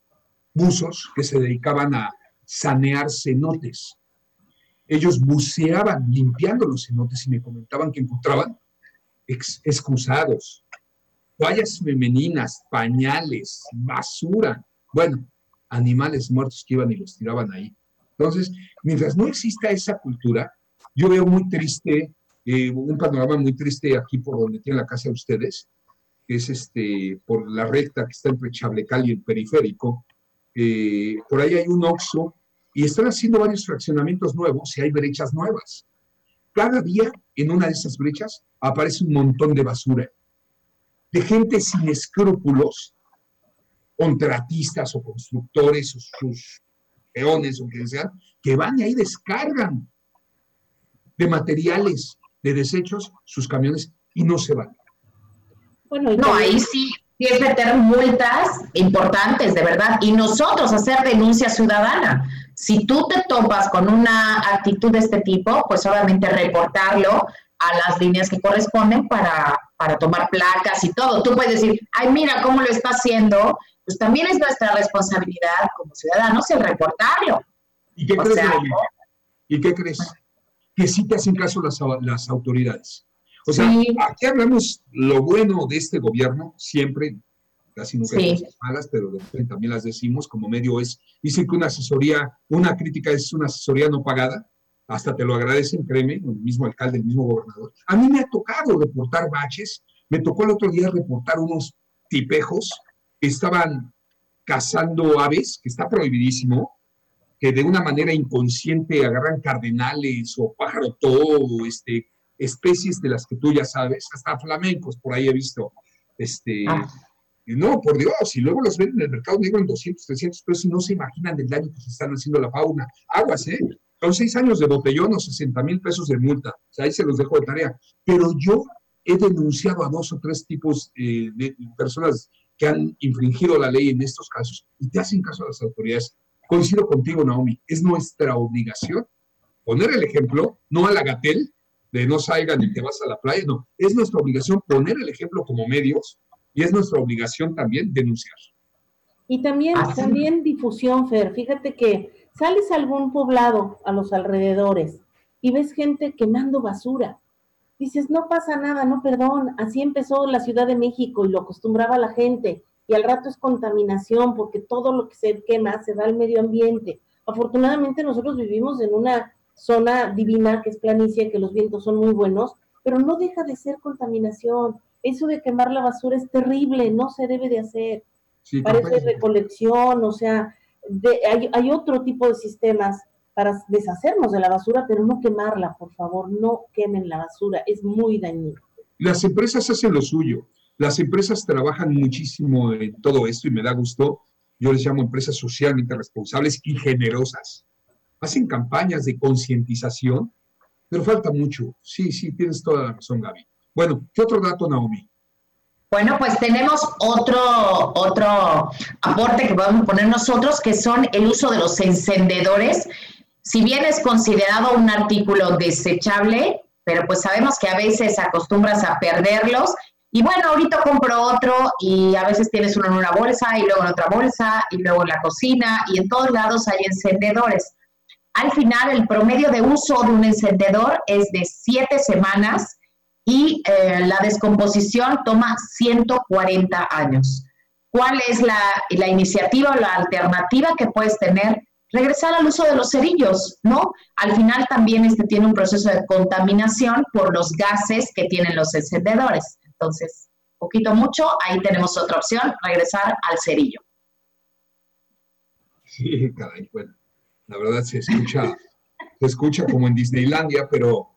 buzos que se dedicaban a sanear cenotes. Ellos buceaban limpiando los cenotes y me comentaban que encontraban excusados, toallas femeninas, pañales, basura. Bueno, animales muertos que iban y los tiraban ahí. Entonces, mientras no exista esa cultura, yo veo muy triste, eh, un panorama muy triste aquí por donde tiene la casa de ustedes, que es este, por la recta que está entre Chablecal y el periférico. Eh, por ahí hay un Oxxo y están haciendo varios fraccionamientos nuevos y hay brechas nuevas. Cada día en una de esas brechas aparece un montón de basura, de gente sin escrúpulos, contratistas o constructores o sus peones o quien sea, que van y ahí descargan de materiales, de desechos, sus camiones y no se van. Bueno, no, ahí sí, sí es meter multas importantes, de verdad, y nosotros hacer denuncia ciudadana. Si tú te topas con una actitud de este tipo, pues obviamente reportarlo a las líneas que corresponden para, para tomar placas y todo. Tú puedes decir, ay, mira cómo lo está haciendo, pues también es nuestra responsabilidad como ciudadanos el reportarlo. ¿Y qué, crees, ¿Y qué crees? Que sí te hacen caso las, las autoridades. O sea, aquí hablamos lo bueno de este gobierno, siempre, casi nunca hay cosas malas, pero también las decimos, como medio es, dicen que una asesoría, una crítica es una asesoría no pagada, hasta te lo agradecen, créeme, el mismo alcalde, el mismo gobernador. A mí me ha tocado reportar baches, me tocó el otro día reportar unos tipejos estaban cazando aves, que está prohibidísimo, que de una manera inconsciente agarran cardenales o pájaro todo, este, especies de las que tú ya sabes, hasta flamencos, por ahí he visto. Este, ah. No, por Dios, y luego los ven en el mercado negro en 200, 300 pesos y no se imaginan el daño que se están haciendo a la fauna. Aguas, ¿eh? Son seis años de botellón o 60 mil pesos de multa. O sea, ahí se los dejo de tarea. Pero yo he denunciado a dos o tres tipos eh, de personas que han infringido la ley en estos casos y te hacen caso a las autoridades. Coincido contigo, Naomi, es nuestra obligación poner el ejemplo, no a la gatel, de no salgan y te vas a la playa, no, es nuestra obligación poner el ejemplo como medios y es nuestra obligación también denunciar. Y también, también difusión, Fer, fíjate que sales a algún poblado a los alrededores y ves gente quemando basura. Dices, no pasa nada, no, perdón, así empezó la Ciudad de México y lo acostumbraba la gente. Y al rato es contaminación porque todo lo que se quema se va al medio ambiente. Afortunadamente nosotros vivimos en una zona divina que es planicie, que los vientos son muy buenos, pero no deja de ser contaminación. Eso de quemar la basura es terrible, no se debe de hacer. Parece recolección, o sea, hay, hay, otro tipo de sistemas para deshacernos de la basura, pero no quemarla, por favor, no quemen la basura, es muy dañino. Las empresas hacen lo suyo, las empresas trabajan muchísimo en todo esto y me da gusto, yo les llamo empresas socialmente responsables y generosas hacen campañas de concientización, pero falta mucho. Sí, sí, tienes toda la razón, Gaby. Bueno, ¿qué otro dato, Naomi? Bueno, pues tenemos otro, otro aporte que podemos poner nosotros, que son el uso de los encendedores. Si bien es considerado un artículo desechable, pero pues sabemos que a veces acostumbras a perderlos. Y bueno, ahorita compro otro y a veces tienes uno en una bolsa y luego en otra bolsa y luego en la cocina y en todos lados hay encendedores. Al final, el promedio de uso de un encendedor es de siete semanas y eh, la descomposición toma 140 años. ¿Cuál es la, la iniciativa o la alternativa que puedes tener? Regresar al uso de los cerillos, ¿no? Al final también este tiene un proceso de contaminación por los gases que tienen los encendedores. Entonces, poquito mucho, ahí tenemos otra opción, regresar al cerillo. Sí, caray, bueno. La verdad se escucha, se escucha como en Disneylandia, pero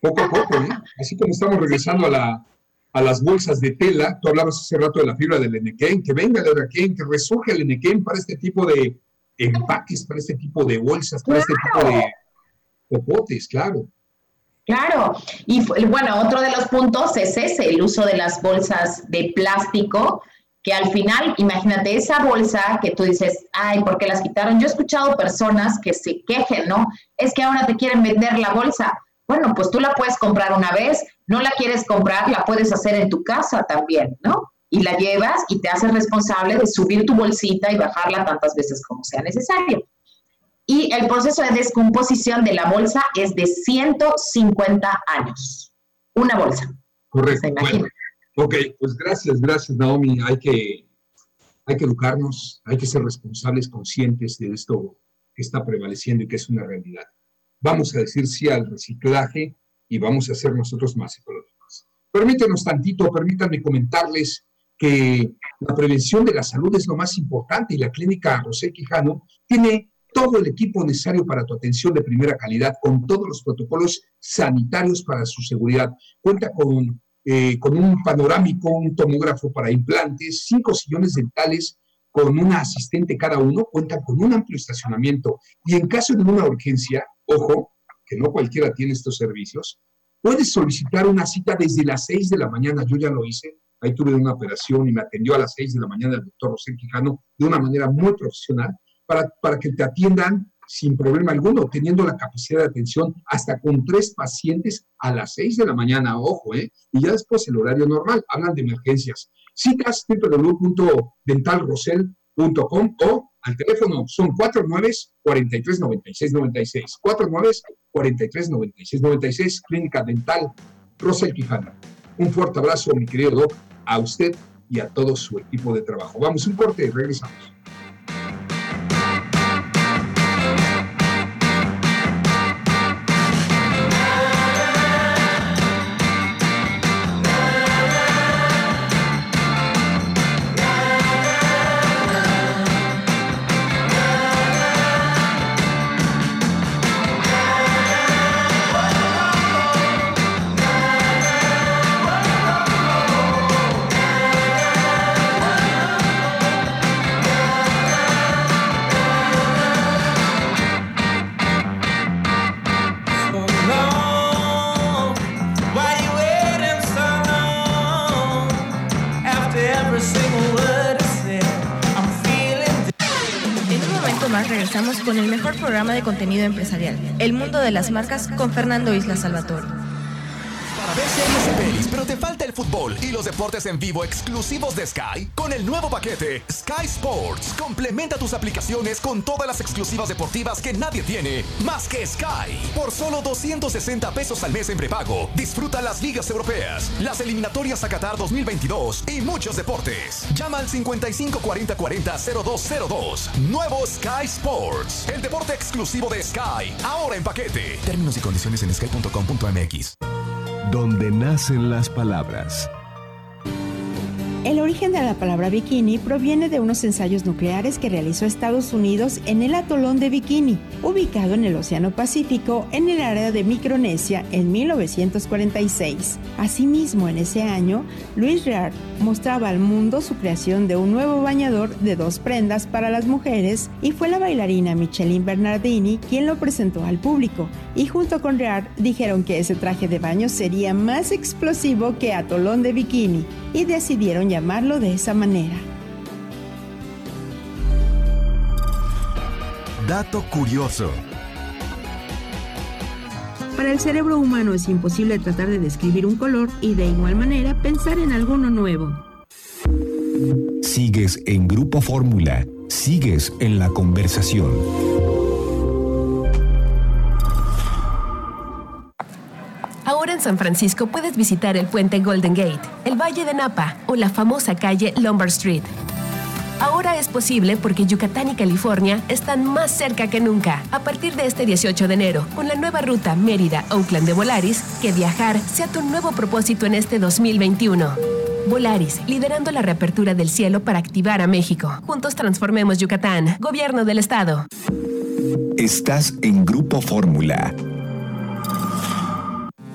poco a poco, ¿eh? Así como estamos regresando a, la, a las bolsas de tela, tú hablabas hace rato de la fibra del Enequén, que venga el Enequén, que resurge el Enequén para este tipo de empaques, para este tipo de bolsas, para este tipo de popotes, claro. Claro, y bueno, otro de los puntos es ese, el uso de las bolsas de plástico que al final, imagínate esa bolsa que tú dices, ay, ¿por qué las quitaron? Yo he escuchado personas que se quejen, ¿no? Es que ahora te quieren vender la bolsa. Bueno, pues tú la puedes comprar una vez, no la quieres comprar, la puedes hacer en tu casa también, ¿no? Y la llevas y te haces responsable de subir tu bolsita y bajarla tantas veces como sea necesario. Y el proceso de descomposición de la bolsa es de 150 años. Una bolsa. Correcto. Ok, pues gracias, gracias Naomi. Hay que, hay que educarnos, hay que ser responsables, conscientes de esto que está prevaleciendo y que es una realidad. Vamos a decir sí al reciclaje y vamos a ser nosotros más ecológicos. Permítanos tantito, permítanme comentarles que la prevención de la salud es lo más importante y la clínica José Quijano tiene todo el equipo necesario para tu atención de primera calidad con todos los protocolos sanitarios para su seguridad. Cuenta con, eh, con un panorámico, un tomógrafo para implantes, cinco sillones dentales con una asistente cada uno, cuentan con un amplio estacionamiento y en caso de una urgencia, ojo, que no cualquiera tiene estos servicios, puedes solicitar una cita desde las 6 de la mañana, yo ya lo hice, ahí tuve una operación y me atendió a las 6 de la mañana el doctor José Quijano de una manera muy profesional para, para que te atiendan sin problema alguno, teniendo la capacidad de atención hasta con tres pacientes a las 6 de la mañana, ojo, ¿eh? Y ya después el horario normal, hablan de emergencias. Citas www.dentalrosel.com o al teléfono son 49 43 96 96. 49 43 96 96, Clínica Dental Rosel Quijano. Un fuerte abrazo, mi querido Doc, a usted y a todo su equipo de trabajo. Vamos un corte regresamos. El Mundo de las Marcas, con Fernando Isla Salvatore. Para pero te falta fútbol y los deportes en vivo exclusivos de Sky, con el nuevo paquete Sky Sports. Complementa tus aplicaciones con todas las exclusivas deportivas que nadie tiene, más que Sky. Por solo 260 pesos al mes en prepago, disfruta las ligas europeas, las eliminatorias a Qatar 2022 y muchos deportes. Llama al 55 40 40 0202. Nuevo Sky Sports, el deporte exclusivo de Sky, ahora en paquete. Términos y condiciones en sky.com.mx donde nacen las palabras. El origen de la palabra bikini proviene de unos ensayos nucleares que realizó Estados Unidos en el atolón de Bikini, ubicado en el Océano Pacífico en el área de Micronesia en 1946. Asimismo, en ese año, Luis Reard mostraba al mundo su creación de un nuevo bañador de dos prendas para las mujeres y fue la bailarina Micheline Bernardini quien lo presentó al público. Y junto con Reard dijeron que ese traje de baño sería más explosivo que atolón de bikini y decidieron llamarlo de esa manera. Dato curioso. Para el cerebro humano es imposible tratar de describir un color y de igual manera pensar en alguno nuevo. Sigues en Grupo Fórmula, sigues en la conversación. San Francisco puedes visitar el puente Golden Gate, el Valle de Napa o la famosa calle Lombard Street. Ahora es posible porque Yucatán y California están más cerca que nunca. A partir de este 18 de enero, con la nueva ruta Mérida-Oakland de Volaris, que viajar sea tu nuevo propósito en este 2021. Volaris, liderando la reapertura del cielo para activar a México. Juntos transformemos Yucatán. Gobierno del Estado. Estás en Grupo Fórmula.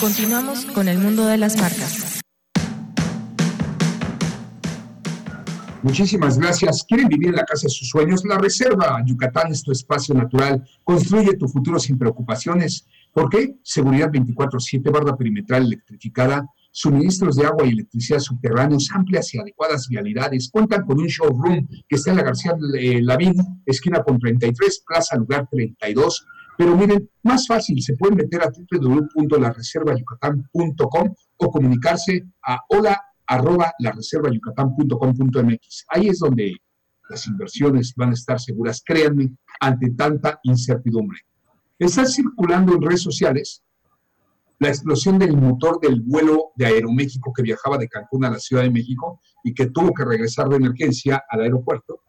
Continuamos con el mundo de las marcas. Muchísimas gracias. ¿Quieren vivir en la casa de sus sueños? La Reserva Yucatán es tu espacio natural. Construye tu futuro sin preocupaciones. ¿Por qué? Seguridad 24-7, barda perimetral electrificada, suministros de agua y electricidad subterráneos, amplias y adecuadas vialidades. Cuentan con un showroom que está en la García Lavín, esquina con 33, Plaza Lugar 32. Pero miren, más fácil, se pueden meter a www.lareservayucatán.com o comunicarse a hola arroba lareservayucatán.com.mx. Ahí es donde las inversiones van a estar seguras, créanme, ante tanta incertidumbre. Está circulando en redes sociales la explosión del motor del vuelo de Aeroméxico que viajaba de Cancún a la Ciudad de México y que tuvo que regresar de emergencia al aeropuerto.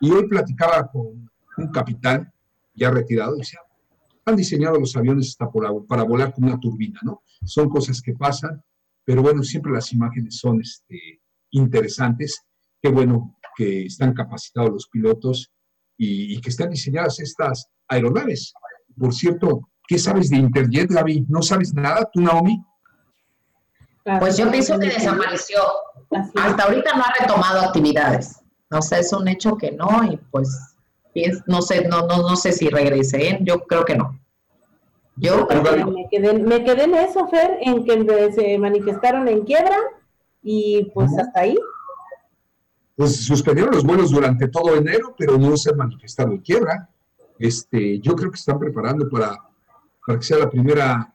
Y hoy platicaba con un capitán ya retirado decía, han diseñado los aviones hasta para volar con una turbina, ¿no? Son cosas que pasan, pero bueno, siempre las imágenes son este, interesantes. Qué bueno que están capacitados los pilotos y, y que están diseñadas estas aeronaves. Por cierto, ¿Qué sabes de Interjet, Gaby? ¿No sabes nada tú, Naomi? Pues yo pienso que desapareció. Hasta ahorita no ha retomado actividades. No sé, es un hecho que no, y pues no sé, no, no, no sé si regrese, ¿eh? yo creo que no. Yo me quedé, me quedé en eso, Fer, en que se manifestaron en quiebra y pues hasta ahí. Pues suspendieron los vuelos durante todo enero, pero no se han manifestado en quiebra. Este, yo creo que están preparando para para que sea la primera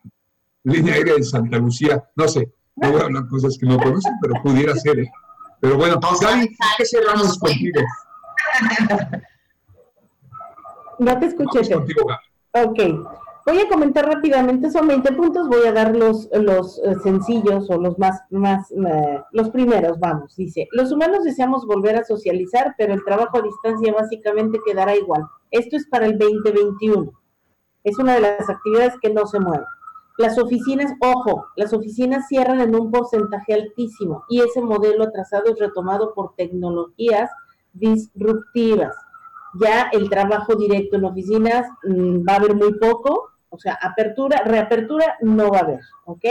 línea aérea de Santa Lucía. No sé, no voy a hablar cosas que no conocen, pero pudiera ser. ¿eh? Pero bueno, Gaby, ¿qué cerramos contigo? No te escuché. Contigo, Ok. Voy a comentar rápidamente, son 20 puntos, voy a dar los, los eh, sencillos o los más, más eh, los primeros, vamos, dice, los humanos deseamos volver a socializar, pero el trabajo a distancia básicamente quedará igual. Esto es para el 2021 es una de las actividades que no se mueve. Las oficinas, ojo, las oficinas cierran en un porcentaje altísimo y ese modelo atrasado es retomado por tecnologías disruptivas. Ya el trabajo directo en oficinas mm, va a haber muy poco, o sea, apertura, reapertura no va a haber, ¿ok?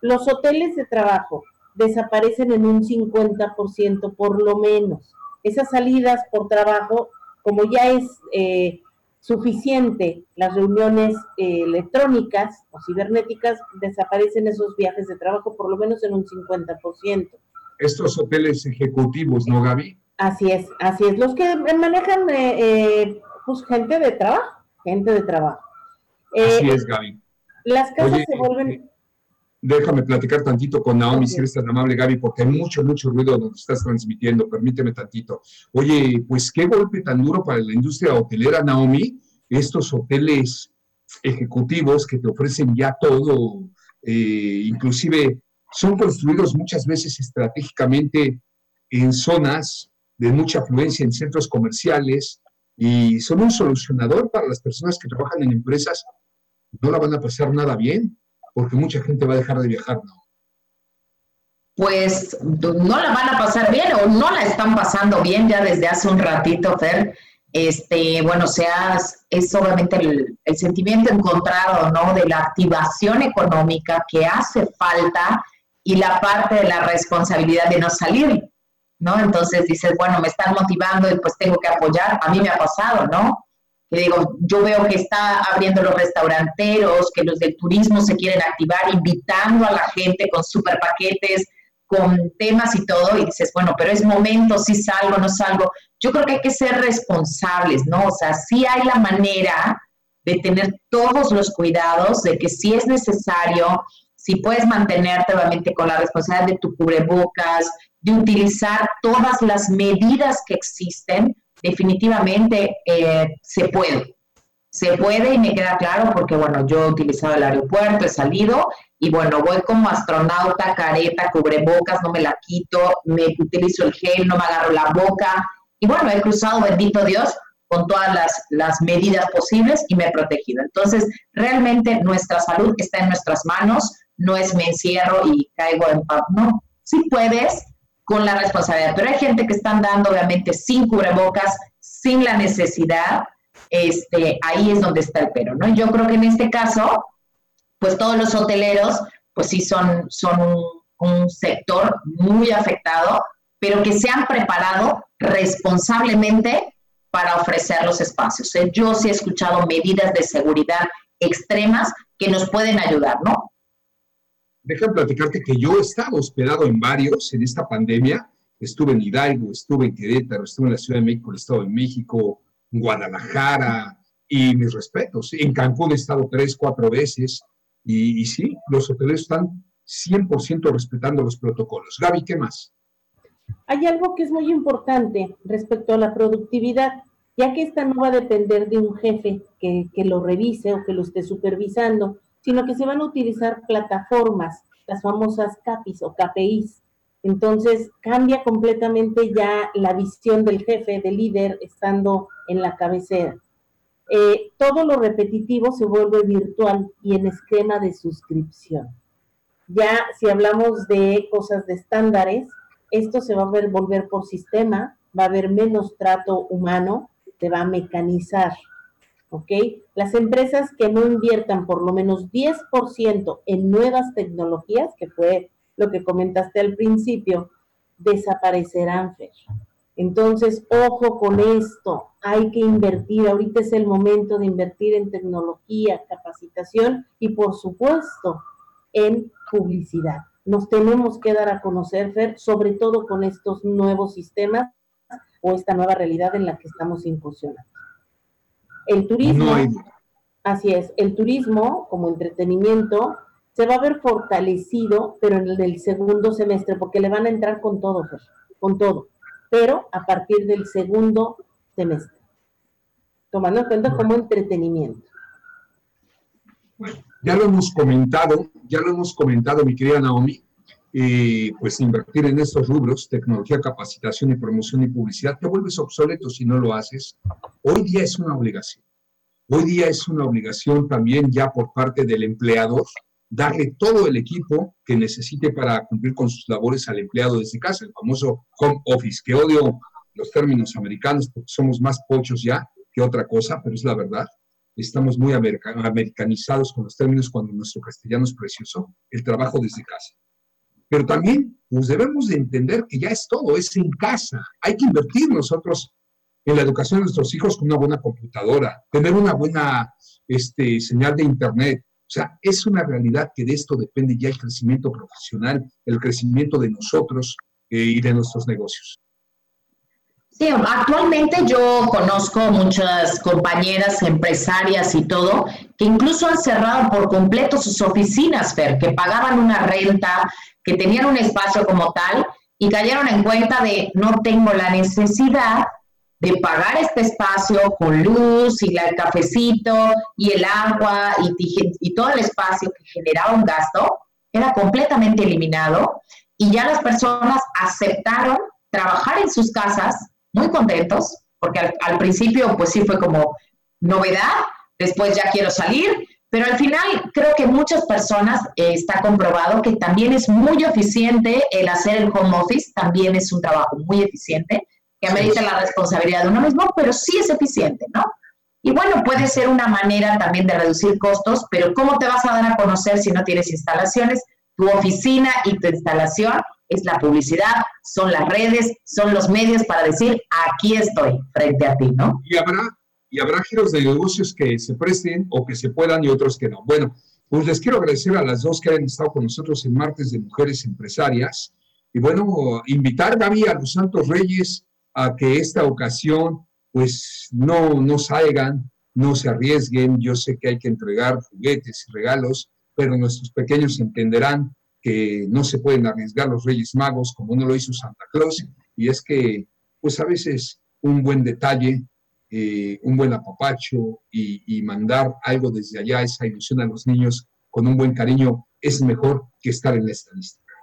Los hoteles de trabajo desaparecen en un 50% por lo menos. Esas salidas por trabajo, como ya es eh, suficiente las reuniones eh, electrónicas o cibernéticas, desaparecen esos viajes de trabajo por lo menos en un 50%. Estos hoteles ejecutivos, ¿no, Gaby? Así es, así es. Los que manejan eh, eh, pues gente de trabajo, gente de trabajo. así es, Gaby. Las casas se vuelven déjame platicar tantito con Naomi, si eres tan amable, Gaby, porque hay mucho, mucho ruido donde estás transmitiendo, permíteme tantito. Oye, pues qué golpe tan duro para la industria hotelera, Naomi, estos hoteles ejecutivos que te ofrecen ya todo, eh, inclusive son construidos muchas veces estratégicamente en zonas de mucha afluencia, en centros comerciales, y son un solucionador para las personas que trabajan en empresas, no la van a pasar nada bien porque mucha gente va a dejar de viajar, ¿no? Pues no la van a pasar bien o no la están pasando bien ya desde hace un ratito, Fer. Este, bueno, sea, es obviamente el sentimiento encontrado, ¿no? De la activación económica que hace falta y la parte de la responsabilidad de no salir, ¿no? Entonces dices, bueno, me están motivando y pues tengo que apoyar. A mí me ha pasado, ¿no? que digo, yo veo que está abriendo los restauranteros, que los del turismo se quieren activar, invitando a la gente con super paquetes, con temas y todo, y dices, bueno, pero es momento, si salgo, no salgo. Yo creo que hay que ser responsables, ¿no? O sea, sí hay la manera de tener todos los cuidados, de que si es necesario, si puedes mantenerte obviamente con la responsabilidad de tu cubrebocas, de utilizar todas las medidas que existen, definitivamente eh, se puede. Se puede y me queda claro porque, bueno, yo he utilizado el aeropuerto, he salido y, bueno, voy como astronauta, careta, cubrebocas, no me la quito, me utilizo el gel, no me agarro la boca. Y, bueno, he cruzado, bendito Dios, con todas las, las medidas posibles y me he protegido. Entonces, realmente nuestra salud está en nuestras manos, no es me encierro y caigo en paz, no. Si puedes, con la responsabilidad. Pero hay gente que están dando, obviamente, sin cubrebocas, sin la necesidad, este, ahí es donde está el pero, ¿no? Yo creo que en este caso, pues todos los hoteleros, pues sí son, son un, sector muy afectado, pero que se han preparado responsablemente para ofrecer los espacios. Yo sí he escuchado medidas de seguridad extremas que nos pueden ayudar, ¿no? Déjame platicarte que yo he estado hospedado en varios en esta pandemia. Estuve en Hidalgo, estuve en Querétaro, estuve en la Ciudad de México, el Estado de México, Guadalajara, y mis respetos. En Cancún he estado tres, cuatro veces, y, sí, los hoteles están 100% respetando los protocolos. Gaby, ¿qué más? Hay algo que es muy importante respecto a la productividad, ya que esta no va a depender de un jefe que lo revise o que lo esté supervisando, sino que se van a utilizar plataformas, las famosas CAPIs o KPIs. Entonces cambia completamente ya la visión del jefe, del líder, estando en la cabecera. Eh, todo lo repetitivo se vuelve virtual y en esquema de suscripción. Ya si hablamos de cosas de estándares, esto se va a ver, volver por sistema, va a haber menos trato humano, se va a mecanizar. ¿Ok? Las empresas que no inviertan por lo menos 10% en nuevas tecnologías, que fue lo que comentaste al principio, desaparecerán, Fer. Entonces, ojo con esto, hay que invertir, ahorita es el momento de invertir en tecnología, capacitación y por supuesto en publicidad. Nos tenemos que dar a conocer, Fer, sobre todo con estos nuevos sistemas o esta nueva realidad en la que estamos incursionando. El turismo, así es, el turismo como entretenimiento se va a ver fortalecido, pero en el segundo semestre, porque le van a entrar con todo, Fer, con todo, pero a partir del segundo semestre, tomando en cuenta como entretenimiento. Bueno, ya lo hemos comentado, ya lo hemos comentado, mi querida Naomi, eh, pues invertir en estos rubros, tecnología, capacitación y promoción y publicidad, te vuelves obsoleto si no lo haces. Hoy día es una obligación. Hoy día es una obligación también ya por parte del empleador darle todo el equipo que necesite para cumplir con sus labores al empleado desde casa, el famoso home office, que odio los términos americanos porque somos más pochos ya que otra cosa, pero es la verdad estamos muy americanizados con los términos cuando nuestro castellano es precioso, el trabajo desde casa. Pero también debemos de entender que ya es todo, es en casa. Hay que invertir nosotros en la educación de nuestros hijos con una buena computadora, tener una buena este, señal de internet. O sea, es una realidad que de esto depende ya el crecimiento profesional, el crecimiento de nosotros eh, y de nuestros negocios. Actualmente yo conozco muchas compañeras empresarias y todo que incluso han cerrado por completo sus oficinas, Fer, que pagaban una renta, que tenían un espacio como tal y cayeron en cuenta de no tengo la necesidad de pagar este espacio con luz y el cafecito y el agua y, y todo el espacio que generaba un gasto, era completamente eliminado y ya las personas aceptaron trabajar en sus casas muy contentos, porque al, principio pues sí fue como novedad, después ya quiero salir, pero al final creo que muchas personas eh, está comprobado que también es muy eficiente el hacer el home office, también es un trabajo muy eficiente, que amerita la responsabilidad de uno mismo, pero sí es eficiente, ¿no? Y bueno, puede ser una manera también de reducir costos, pero ¿cómo te vas a dar a conocer si no tienes instalaciones? Tu oficina y tu instalación es la publicidad, son las redes, son los medios para decir, aquí estoy frente a ti, ¿no? Y habrá, y habrá giros de negocios que se presten o que se puedan y otros que no. Bueno, pues les quiero agradecer a las dos que han estado con nosotros en Martes de Mujeres Empresarias. Y bueno, invitar, Gaby, a los Santos Reyes a que esta ocasión, pues no, no salgan, no se arriesguen. Yo sé que hay que entregar juguetes y regalos, pero nuestros pequeños entenderán que no se pueden arriesgar los Reyes Magos como uno lo hizo Santa Claus, y es que, pues a veces un buen detalle, eh, un buen apapacho y, mandar algo desde allá, esa ilusión a los niños con un buen cariño, es mejor que estar en la estadística.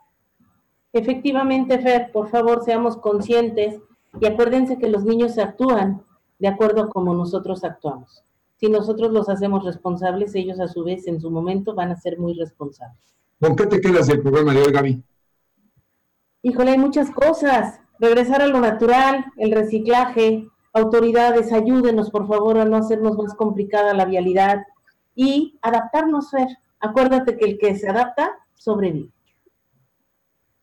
Efectivamente, Fer, por favor, seamos conscientes y acuérdense que los niños actúan de acuerdo a como nosotros actuamos. Si nosotros los hacemos responsables, ellos a su vez en su momento van a ser muy responsables. ¿Con qué te quedas del programa de hoy, Gaby? Híjole, hay muchas cosas. Regresar a lo natural, el reciclaje, autoridades, ayúdenos por favor a no hacernos más complicada la vialidad y adaptarnos, Fer. Acuérdate que el que se adapta sobrevive.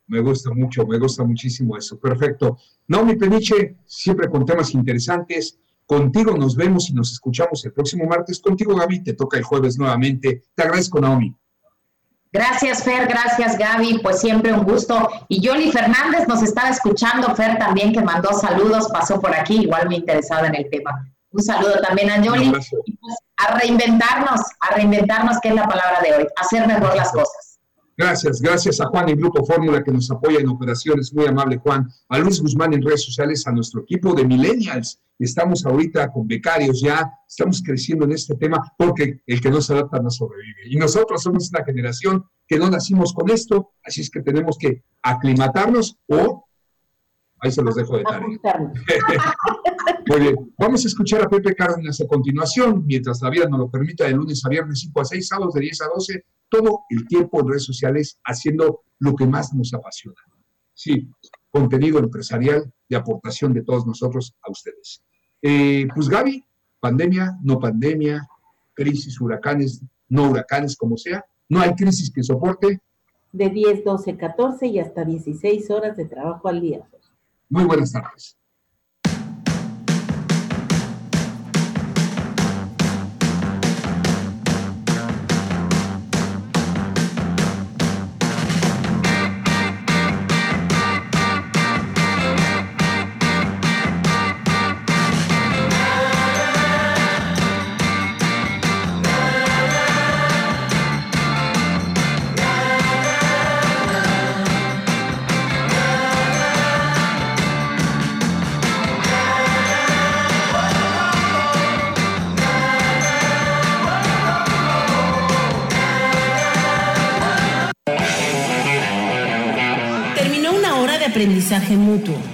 Me gusta mucho, me gusta muchísimo eso. Perfecto. mi Peniche, siempre con temas interesantes. Contigo nos vemos y nos escuchamos el próximo martes. Contigo, Gaby, te toca el jueves nuevamente. Te agradezco, Naomi. Gracias, Fer, gracias, Gaby, pues siempre un gusto. Y Yoli Fernández nos estaba escuchando, Fer también, que mandó saludos, pasó por aquí, igual me interesaba en el tema. Un saludo también a Yoli. Y pues a reinventarnos, a reinventarnos, que es la palabra de hoy, hacer mejor las cosas. Gracias, gracias a Juan y Grupo Fórmula que nos apoya en operaciones, muy amable Juan, a Luis Guzmán en redes sociales, a nuestro equipo de millennials. Estamos ahorita con becarios ya, estamos creciendo en este tema porque el que no se adapta no sobrevive. Y nosotros somos una generación que no nacimos con esto, así es que tenemos que aclimatarnos o, ahí se los dejo de tarea. Muy bien, vamos a escuchar a Pepe Cárdenas a continuación, mientras la vida nos lo permita, de lunes a viernes 5 a 6, sábados de 10 a 12, todo el tiempo en redes sociales haciendo lo que más nos apasiona. Sí, contenido empresarial de aportación de todos nosotros a ustedes. Eh, pues Gaby, pandemia, no pandemia, crisis, huracanes, no huracanes, como sea, no hay crisis que soporte. De 10, 12, 14 y hasta 16 horas de trabajo al día. Muy buenas tardes.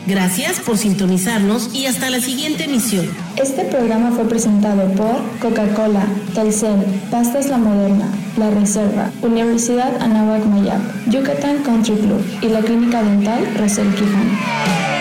Gracias por sintonizarnos y hasta la siguiente emisión. Este programa fue presentado por Coca-Cola, Telcel, Pastas La Moderna, La Reserva, Universidad Anáhuac Mayap, Yucatán Country Club y la Clínica Dental Rosel Quijano.